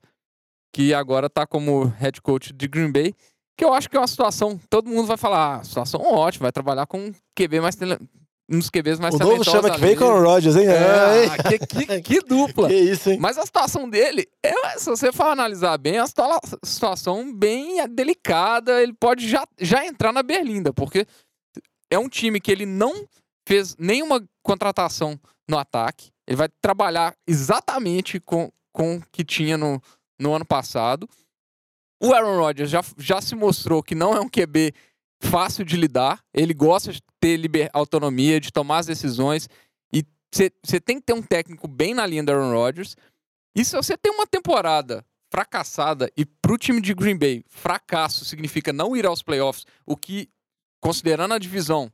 que agora tá como head coach de Green Bay. Que eu acho que é uma situação. Todo mundo vai falar, ah, situação ótima, vai trabalhar com um QB mais. tele- dos QBs mais O novo chama que veio com o Rodgers, hein? É, Ai, que, que- que dupla! [laughs] que isso, hein? Mas a situação dele, é, se você for analisar bem, é uma situa- situação bem delicada. Ele pode já, já entrar na Berlinda, porque é um time que ele não fez nenhuma contratação no ataque. Ele vai trabalhar exatamente com, com o que tinha no, no ano passado. O Aaron Rodgers já, já se mostrou que não é um QB fácil de lidar. Ele gosta de ter liber- autonomia, de tomar as decisões. E você tem que ter um técnico bem na linha do Aaron Rodgers. E se você tem uma temporada fracassada e pro time de Green Bay, fracasso significa não ir aos playoffs, o que, considerando a divisão,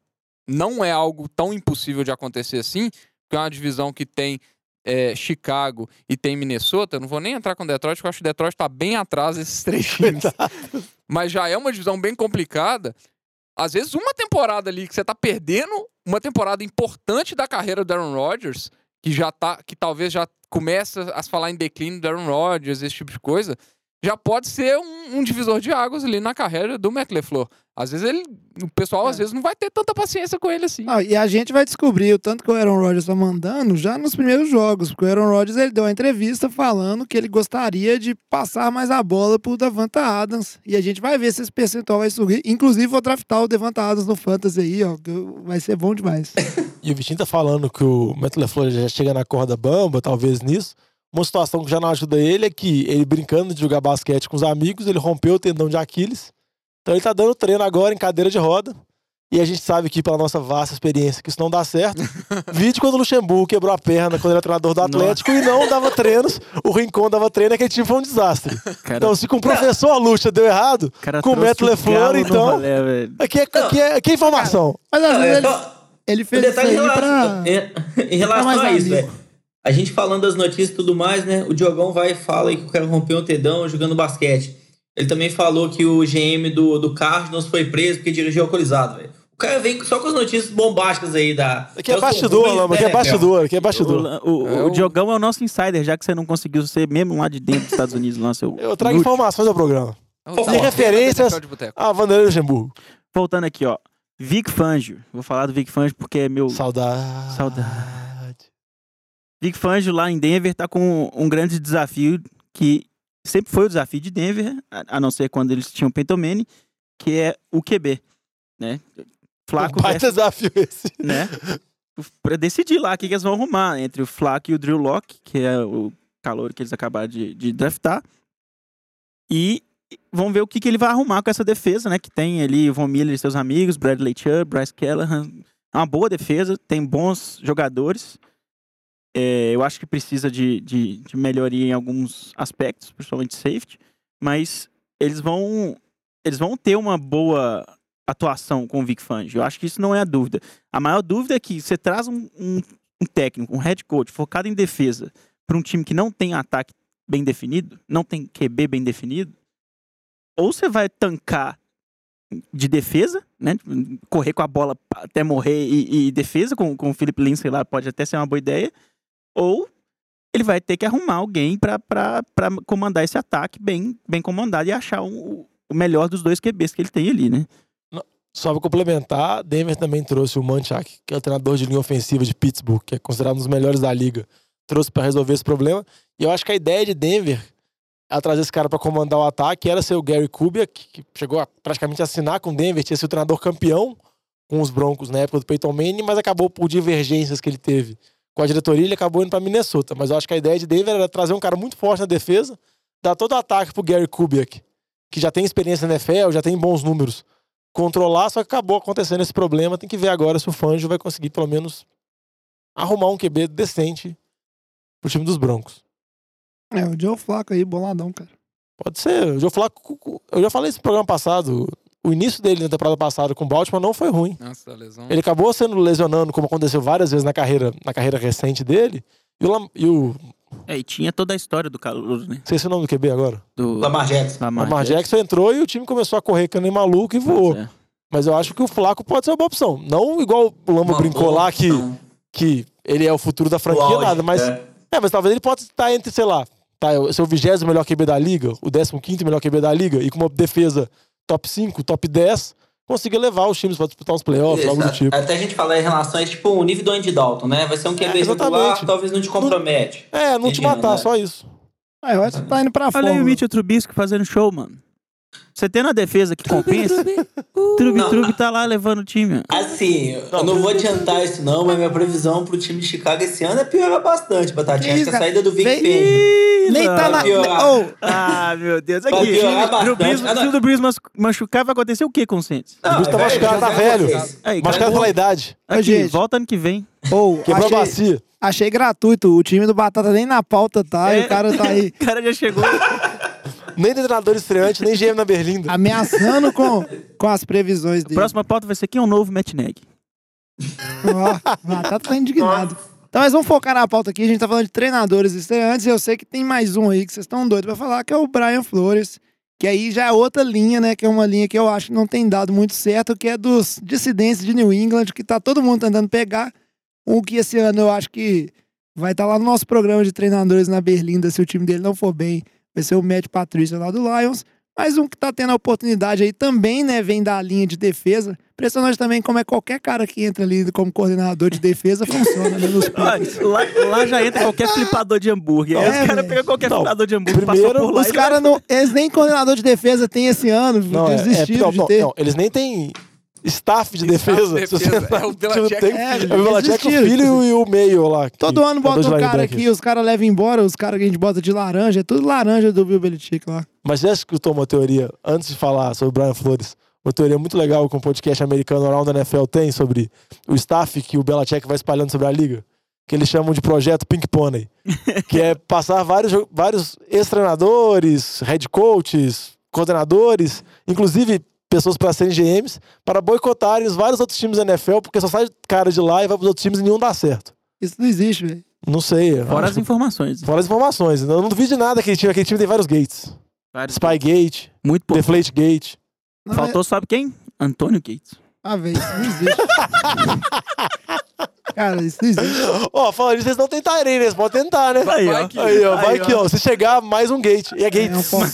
não é algo tão impossível de acontecer assim, porque é uma divisão que tem é, Chicago e tem Minnesota. Não vou nem entrar com Detroit, porque eu acho que Detroit está bem atrás desses três [laughs] times. Mas já é uma divisão bem complicada. Às vezes, uma temporada ali que você tá perdendo, uma temporada importante da carreira do Aaron Rodgers, que já tá, que talvez já começa a se falar em declínio do Aaron Rodgers, esse tipo de coisa, já pode ser um, um divisor de águas ali na carreira do Matt LeFleur. Às vezes ele, o pessoal às vezes não vai ter tanta paciência com ele assim. Ah, e a gente vai descobrir o tanto que o Aaron Rodgers tá mandando já nos primeiros jogos, porque o Aaron Rodgers ele deu uma entrevista falando que ele gostaria de passar mais a bola pro Davanta Adams, e a gente vai ver se esse percentual vai subir. Inclusive vou draftar o Davanta Adams no Fantasy aí, ó, que vai ser bom demais. [coughs] E o Vitinho tá falando que o Matt LeFleur já chega na corda bamba, talvez nisso. Uma situação que já não ajuda ele é que ele brincando de jogar basquete com os amigos, ele rompeu o tendão de Aquiles. Então ele tá dando treino agora em cadeira de roda. E a gente sabe que, pela nossa vasta experiência, que isso não dá certo. [laughs] Vídeo quando o Luxemburgo quebrou a perna quando ele era treinador do Atlético e não dava treinos. O Rincon dava treino, aquele time foi um desastre. Cara, Então, se com o professor Lucha deu errado, cara com o galo no então- velho. aqui é, aqui é, aqui é informação. Mas às Não, vezes é ele, ele fez isso detalhe aí em relação, pra... em, em relação mais a isso, velho. A gente falando das notícias e tudo mais, né? O Diogão vai e fala aí que o cara rompeu um tendão jogando basquete. Ele também falou que o GM do, do Cardinals foi preso porque dirigiu alcoolizado, velho. O cara vem só com as notícias bombásticas aí da. Aqui é Nelson bastidor, Rubens, Lama, aqui é bastidor, aqui é bastidor. O, o, É o o- Diogão é o nosso insider, já que você não conseguiu ser mesmo lá de dentro dos Estados Unidos, lá, seu. Eu trago inútil. informações ao programa. Fofoca. Sem referências a Vanderlei Luxemburgo. Voltando aqui, ó. Vic Fangio. Vou falar do Vic Fangio porque é meu. Saudade. Saudade. Vic Fangio lá em Denver tá com um grande desafio que sempre foi o desafio de Denver, a a não ser quando eles tinham Manning, que é o QB, né? Flaco Um versus, desafio esse. né? Pra decidir lá o que, que eles vão arrumar entre o Flaco e o Drew Locke, que é o calor que eles acabaram de, de draftar. E vamos ver o que, que ele vai arrumar com essa defesa, né? Que tem ali o Von Miller e seus amigos, Bradley Chubb, Bryce Callahan. É uma boa defesa, tem bons jogadores. É, eu acho que precisa de, de, de melhoria em alguns aspectos, principalmente safety, mas eles vão eles vão ter uma boa atuação com o Vic Fangio. Eu acho que isso não é a dúvida. A maior dúvida é que você traz um, um, um técnico, um head coach focado em defesa para um time que não tem ataque bem definido, não tem QB bem definido, ou você vai tancar de defesa, né? Correr com a bola até morrer e, e defesa com, com o Philip Lindsay lá pode até ser uma boa ideia, ou ele vai ter que arrumar alguém para comandar esse ataque bem, bem comandado e achar o melhor dos dois QBs que ele tem ali, né? Só para complementar, Denver também trouxe o Manchak, que é o treinador de linha ofensiva de Pittsburgh, que é considerado um dos melhores da liga. Trouxe para resolver esse problema. E eu acho que a ideia de Denver a trazer esse cara para comandar o ataque era ser o Gary Kubiak, que chegou a praticamente assinar com Denver, tinha sido o treinador campeão com os Broncos na época do Peyton Manning, mas acabou por divergências que ele teve com a diretoria, ele acabou indo para Minnesota. Mas eu acho que a ideia de Denver era trazer um cara muito forte na defesa, dar todo o ataque pro Gary Kubiak, que já tem experiência na NFL, já tem bons números, controlar, só que acabou acontecendo esse problema. Tem que ver agora se o Fangio vai conseguir pelo menos arrumar um QB decente pro time dos Broncos. É, o Joe Flaco aí, boladão, cara. Pode ser. O Joe Flaco, eu já falei isso no programa passado. O início dele na temporada passada com o Baltimore não foi ruim. Nossa, da lesão. Ele acabou sendo lesionando, como aconteceu várias vezes na carreira, na carreira recente dele. E o, Lam- e o É, e tinha toda a história do Calouros, né? esqueci o nome do QB agora. Do Lamar Jackson. Lamar o Lamar Jackson entrou e o time começou a correr que nem maluco e voou. É. Mas eu acho que o Flaco pode ser uma boa opção. Não igual o Lambo Uma brincou lá que, opção. que ele é o futuro da franquia, auge, nada. Mas, é. é, mas talvez ele possa estar entre, sei lá, tá, ser o vigésimo melhor QB da liga, o 15 melhor QB da liga, e com uma defesa top 5, top 10, consiga levar os times para disputar uns playoffs, Isso, algo do tipo. Até a gente falar em relação a tipo, o nível do Andy Dalton, né? Vai ser um QB É, regular, exatamente. talvez não te compromete. É, não te matar, né? só isso. Ah, eu acho que tá indo pra fora. Olha aí o Mitchell Trubisky fazendo show, mano. Você tendo a defesa que compensa, Trubi Não. Trubi tá lá levando o time. Assim, eu não vou adiantar isso não, mas minha previsão pro time de Chicago esse ano é piorar bastante, Batatinha. Acho que a saída do Vic vem-. Nem tá na. Ô, Ah, meu Deus. Aqui, se o do Brees mas- machucar, vai acontecer o que com o Saints? Bruce tá é machucado, tá velho. Aí, Machucado pela idade. Aqui, gente. volta ano que vem. ô, Quebrou a achei, bacia. achei gratuito. O time do Batata nem na pauta tá. E É. o cara tá aí [laughs] O cara já chegou. [laughs] Nem treinador estreante, nem GM na Berlinda. ameaçando com, [laughs] com as previsões dele. Próxima pauta vai ser quem é o novo Matt Neg. Ó, o Batata tá indignado. Então, mas vamos focar na pauta aqui. A gente tá falando de treinadores estreantes. E eu sei que tem mais um aí que vocês estão doidos pra falar, que é o Brian Flores. Que aí já é outra linha, né? Que é uma linha que eu acho que não tem dado muito certo, que é dos dissidentes de New England, que tá todo mundo tentando pegar. Um que esse ano eu acho que vai estar lá no nosso programa de treinadores na Berlinda, se o time dele não for bem. Vai ser o Matt Patrícia lá do Lions. Mas um que tá tendo a oportunidade aí também, né, vem da linha de defesa. Impressionante também como é qualquer cara que entra ali como coordenador de defesa funciona, né, nos lá, lá já entra qualquer flipador de hambúrguer. Aí É, os caras pegam qualquer Não, flipador de hambúrguer, primeiro, passou por lá Os e caras não. Eles nem coordenador de defesa tem esse ano, Não, é, é, não, de não, ter. não, eles nem têm staff de Staff defesa. Se você defesa. entrar É o time, Belichick tem- é, é o Belichick, o filho e o meio lá. Todo ano é bota um cara aqui, os caras levam embora, os caras que a gente bota de laranja, é tudo laranja do Bill Belichick lá. Mas já escutou uma teoria, antes de falar sobre o Brian Flores, uma teoria muito legal que um podcast americano Around the NFL tem sobre o staff que o Belichick vai espalhando sobre a liga, que eles chamam de projeto Pink Pony, [laughs] que é passar vários, vários ex-treinadores, head coaches, coordenadores, inclusive pessoas para serem GMs, para boicotarem os vários outros times da NFL, porque só sai cara de lá e vai para os outros times e nenhum dá certo. Isso não existe, velho. Não sei. Fora as informações. Fora as informações. Eu não duvido de nada que aquele time, aquele time tem vários gates. Vários- Spygate, Muito pouco. Deflate Gate. Não, Faltou, sabe quem? Antônio Gates. é- Ah, velho, isso não existe. [laughs] Cara, isso não existe. Ó, falando isso, vocês não tentaram, né? Eles podem tentar, né? Aí, Vai ó. que- Aí, ó, vai que, ó, se chegar mais um gate. E é gate. É um ponto.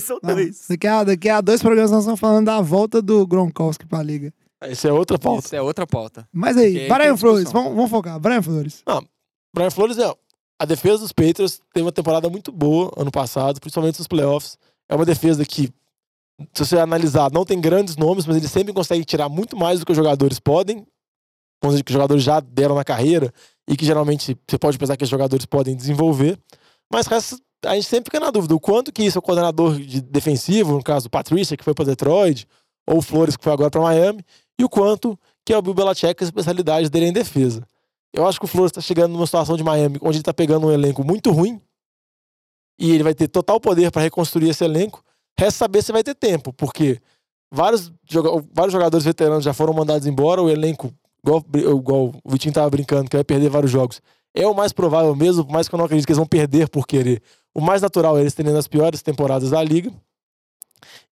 São Não, dois. daqui, a, daqui a dois programas nós estamos falando da volta do Gronkowski pra liga. Essa é outra pauta. Isso é outra pauta. Mas aí, aí Brian Flores, vamos, vamos focar. Brian Flores. Brian Flores, é, a defesa dos Patriots teve uma temporada muito boa ano passado, principalmente nos playoffs. É uma defesa que, se você analisar, não tem grandes nomes, mas eles sempre conseguem tirar muito mais do que os jogadores podem, coisa que os jogadores já deram na carreira e que geralmente você pode pensar que os jogadores podem desenvolver. Mas a gente sempre fica na dúvida o quanto que isso é o coordenador de defensivo, no caso o Patrícia, que foi para Detroit, ou o Flores, que foi agora para Miami, e o quanto que é o Bill Belichick, a especialidade dele é em defesa. Eu acho que o Flores está chegando numa situação de Miami onde ele está pegando um elenco muito ruim e ele vai ter total poder para reconstruir esse elenco. Resta saber se vai ter tempo, porque vários, vários jogadores veteranos já foram mandados embora, o elenco, igual, igual o Vitinho tava brincando, que vai perder vários jogos. É o mais provável mesmo, por mais que eu não acredito que eles vão perder por querer. O mais natural é eles terem as piores temporadas da liga.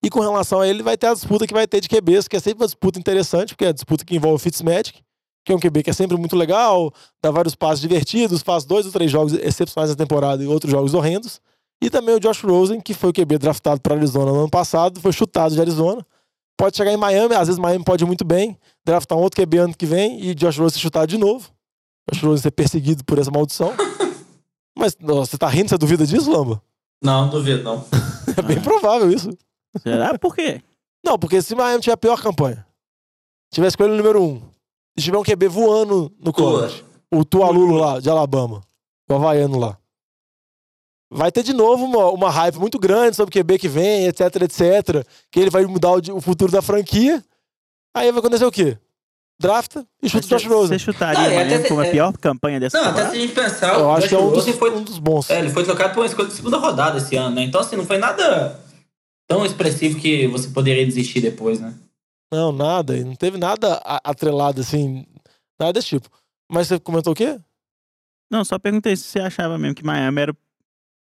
E com relação a ele, vai ter a disputa que vai ter de QBs, que é sempre uma disputa interessante, porque é a disputa que envolve o Fitzmagic, que é um QB que é sempre muito legal, dá vários passos divertidos, faz dois ou três jogos excepcionais na temporada e outros jogos horrendos. E também o Josh Rosen, que foi o QB draftado para Arizona no ano passado, foi chutado de Arizona. Pode chegar em Miami, às vezes Miami pode ir muito bem, draftar um outro QB ano que vem e Josh Rosen ser chutado de novo. Josh Rosen ser perseguido por essa maldição. [laughs] Mas nossa, você tá rindo, você duvida disso, Lamba? Não, duvido não. [laughs] É bem provável isso. Será? Por quê? Não, porque se Miami tiver a pior campanha, tiver escolha número um, e tiver um QB voando no college, o Tualulo lá, de Alabama, o Havaiano lá, vai ter de novo uma, uma raiva muito grande sobre o QB que vem, etc, etc, que ele vai mudar o, o futuro da franquia. Aí vai acontecer o quê? Drafta e chuta o Josh Você Rosen. chutaria Não, é Miami até- como a é- pior campanha dessa Não, até temporada? se a gente pensar, Eu o acho que é um dos, foi, um dos bons. é, ele foi trocado por uma escolha de segunda rodada esse ano, né? Então, assim, não foi nada tão expressivo que você poderia desistir depois, né? Não, nada. Não teve nada a- atrelado assim, nada desse tipo. Mas você comentou o quê? Não, só perguntei se você achava mesmo que Miami era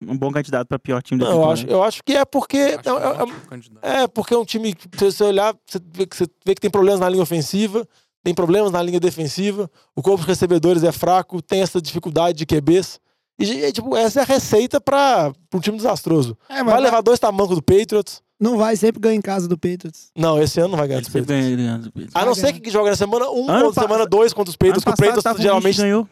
um bom candidato pra pior time da Não, eu temporada. acho, eu acho que é porque. Não, é- um é- candidato. É, porque é um time que, se você olhar, você vê, que, você vê que tem problemas na linha ofensiva, tem problemas na linha defensiva, o corpo de recebedores é fraco, tem essa dificuldade de QBs. E, e, tipo, essa é a receita para um time desastroso. É, Vai levar dois tamancos do Patriots. não vai sempre ganhar em casa do Patriots. Não, esse ano não vai ganhar Ele dos Patriots. ganha ganha do Patriots. A não ser que joga na semana 1 Ano ou pa- semana 2 contra os Patriots, que o Patriots um geralmente. ganhou.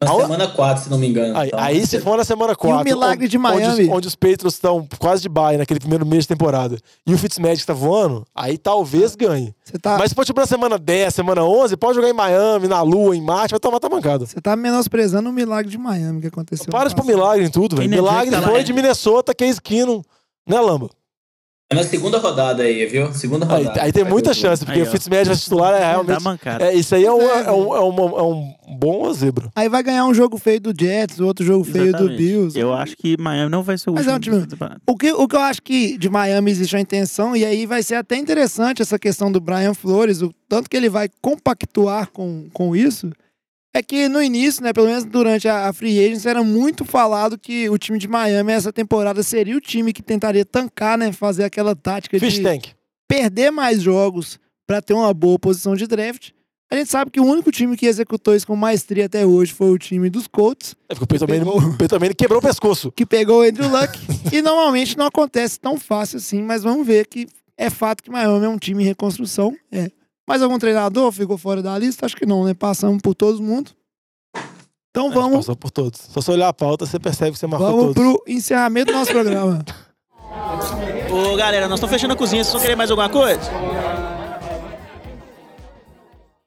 Na Aonde? semana 4, se não me engano. Aí, Então, aí se for na semana 4. milagre de Onde, Miami? os- onde os Patriots estão quase de bye naquele primeiro mês de temporada e o Fitzmagic tá voando, aí talvez ganhe. Você tá, Mas se for tipo na semana 10, semana 11, pode jogar em Miami, na Lua, em Marte, vai tomar tamancada. você tá menosprezando o milagre de Miami que aconteceu. Para de pôr milagre em tudo, velho. Milagre tá foi de Minnesota, Case Keenum, né, Lamba? É na segunda rodada aí, viu? Segunda Aí, rodada. aí tem Vai muita chance, porque Aí, o. Fitzmagic vai titular, é realmente... mancada. É, isso aí é um, É, é um, é uma- é um bom zebra. Aí vai ganhar um jogo feio do Jets, outro jogo feio do Exatamente. Bills. Eu acho que Miami não vai ser o Mas é último. um time-. O que, o que eu acho que de Miami existe uma intenção, e aí vai ser até interessante essa questão do Brian Flores, o tanto que ele vai compactuar com, com isso, é que no início, né, pelo menos durante a, Free Agency, era muito falado que o time de Miami essa temporada seria o time que tentaria tancar, né, fazer aquela tática Fish de Tank. perder mais jogos para ter uma boa posição de draft. A gente sabe que o único time que executou isso com maestria até hoje foi o time dos Colts, É porque o Peyton quebrou o pescoço. que pegou o Andrew Luck. [laughs] e normalmente não acontece tão fácil assim, mas vamos ver que é fato que Miami é um time em reconstrução. É. Mais algum treinador ficou fora da lista? Acho que não, né? Passamos por todo mundo. Então vamos, Passou por todos. Só se olhar a pauta, você percebe que você marcou vamos todos. pro encerramento do nosso programa. [laughs] Ô galera, nós estamos fechando a cozinha, vocês vão querer mais alguma coisa?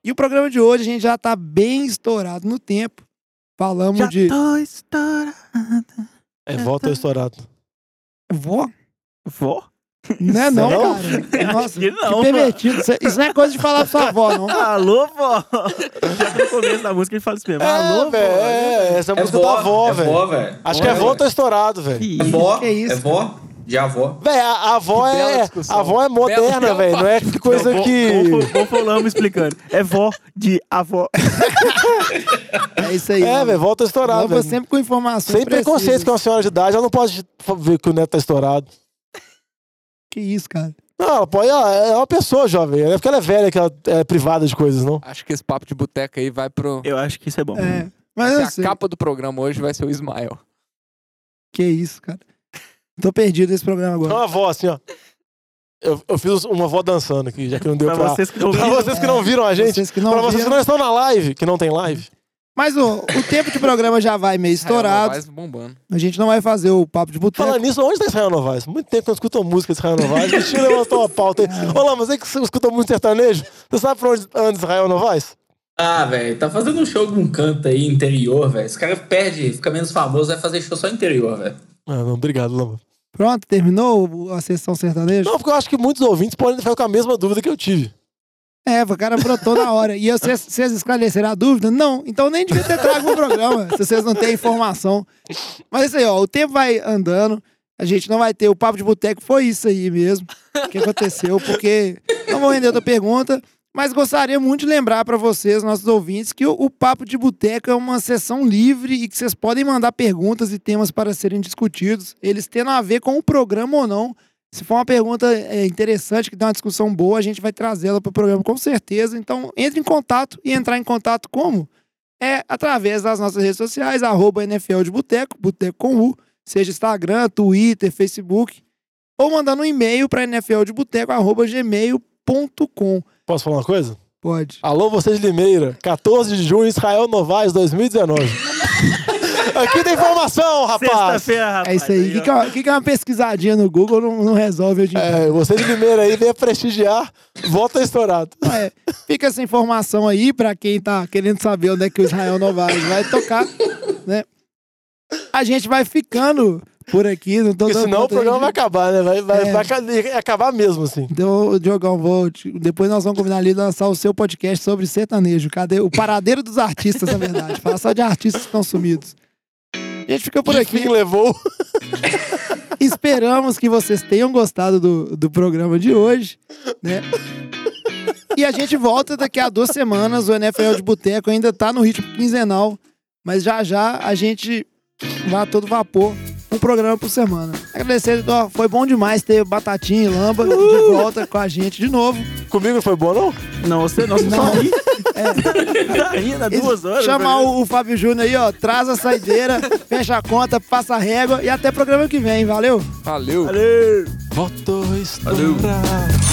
E o programa de hoje a gente já tá bem estourado no tempo. Falamos Já de tô estourada. É, volta estourado. vó? Vó? Não é não, Não? cara. [laughs] Nossa, que não, que pervertido. Isso, isso não é coisa de falar pra sua avó, não. Alô, vó? Já no começo da música ele fala isso mesmo. É, Alô, vó? é, essa É música vó, da avó, é velho. Acho que é Vó, volta estourado, velho. Que É isso? vó, Que isso? é vó, de avó. Véi, a, a avó Que é. A avó é moderna, velho. Não é que coisa Bom- que. Bom falamos explicando. É vó de avó. [laughs] É isso aí. É, velho, volta estourado. Velho. sempre com informações Sem preconceito precisas. que é uma senhora de idade, ela não pode ver que o neto tá estourado. Que isso, cara. Não, pode. Ela é uma pessoa jovem. Não é porque ela é velha que ela é privada de coisas, não. Acho que esse papo de boteca aí vai pro. Eu acho que isso é bom. É. Mas eu Se sei. a capa do programa hoje vai ser o Ismael. Que isso, cara. Tô perdido nesse programa É agora. uma avó assim, ó. Eu, eu fiz uma avó dançando aqui, já que não deu Pra pra. vocês que não viram. vocês que não viram a gente. Vocês que não pra vocês que viram. não estão na live, que não tem live. Mas o, o tempo de programa já vai meio estourado. Novaes bombando. A gente não vai fazer o papo de boteco. Falando nisso, onde tá Israel Novaes? Muito tempo que eu não escuto música de Israel Novaes. [laughs] O Tio levantou uma pauta aí. Olá, mas é que você escuta muito sertanejo? Você sabe pra onde anda Israel Novaes? Ah, velho, tá fazendo um show num canto aí, interior, velho. Esse cara perde, fica menos famoso, vai fazer show só interior, velho. Ah, não, obrigado, Lamba. Pronto, terminou a sessão sertaneja? Não, porque eu acho que muitos ouvintes podem ficar com a mesma dúvida que eu tive. É, o cara brotou na hora. E vocês, esclareceram a dúvida? Não. Então nem devia ter trago no programa, se vocês não têm informação. Mas isso aí, ó, o tempo vai andando. A gente não vai ter o papo de boteco, foi isso aí mesmo que aconteceu, porque não vou render outra pergunta, mas gostaria muito de lembrar para vocês, nossos ouvintes, que o, o papo de boteco é uma sessão livre e que vocês podem mandar perguntas e temas para serem discutidos, eles tendo a ver com o programa ou não. Se for uma pergunta é, interessante, que dá uma discussão boa, a gente vai trazê-la para o programa com certeza. Então, entre em contato e entrar em contato como? É através das nossas redes sociais, arroba NFL de Boteco, Boteco com U, seja Instagram, Twitter, Facebook, ou mandando um e-mail para nfldeboteco.gmail.com. Posso falar uma coisa? Pode. Alô, você de Limeira, 14 de junho, Israel Novaes, 2019. [laughs] Aqui tem informação, rapaz! Sexta-feira, rapaz. É isso aí. O que, que, é uma- que que é uma pesquisadinha no Google não, não resolve hoje em dia? É, você de aí, venha prestigiar, volta estourado. É, fica essa informação aí pra quem tá querendo saber onde é que o Israel Novaes vai tocar, né? A gente vai ficando por aqui, não tô Porque senão o programa vai de- acabar, né? Vai, vai, É. vai aca- acabar mesmo, assim. Então, Diogão, vou te- depois nós vamos combinar ali lançar o seu podcast sobre sertanejo. Cadê o paradeiro dos artistas, na verdade? Fala só de artistas que estão sumidos. A gente fica por aqui. fim levou. [laughs] Esperamos que vocês tenham gostado do, do programa de hoje, né? E a gente volta daqui a duas semanas. O NFL de Boteco ainda tá no ritmo quinzenal, mas já já a gente vai a todo vapor, um programa por semana. Agradecer, ó, foi bom demais ter Batatinha e Lamba de volta com a gente de novo. Comigo foi bom, não? Não, você não, Não. Tá rindo há duas horas. Chamar o, o Fábio Júnior aí, ó, traz a saideira, [laughs] fecha a conta, passa a régua e até programa que vem, valeu? Valeu. Valeu. Voltou a estourar.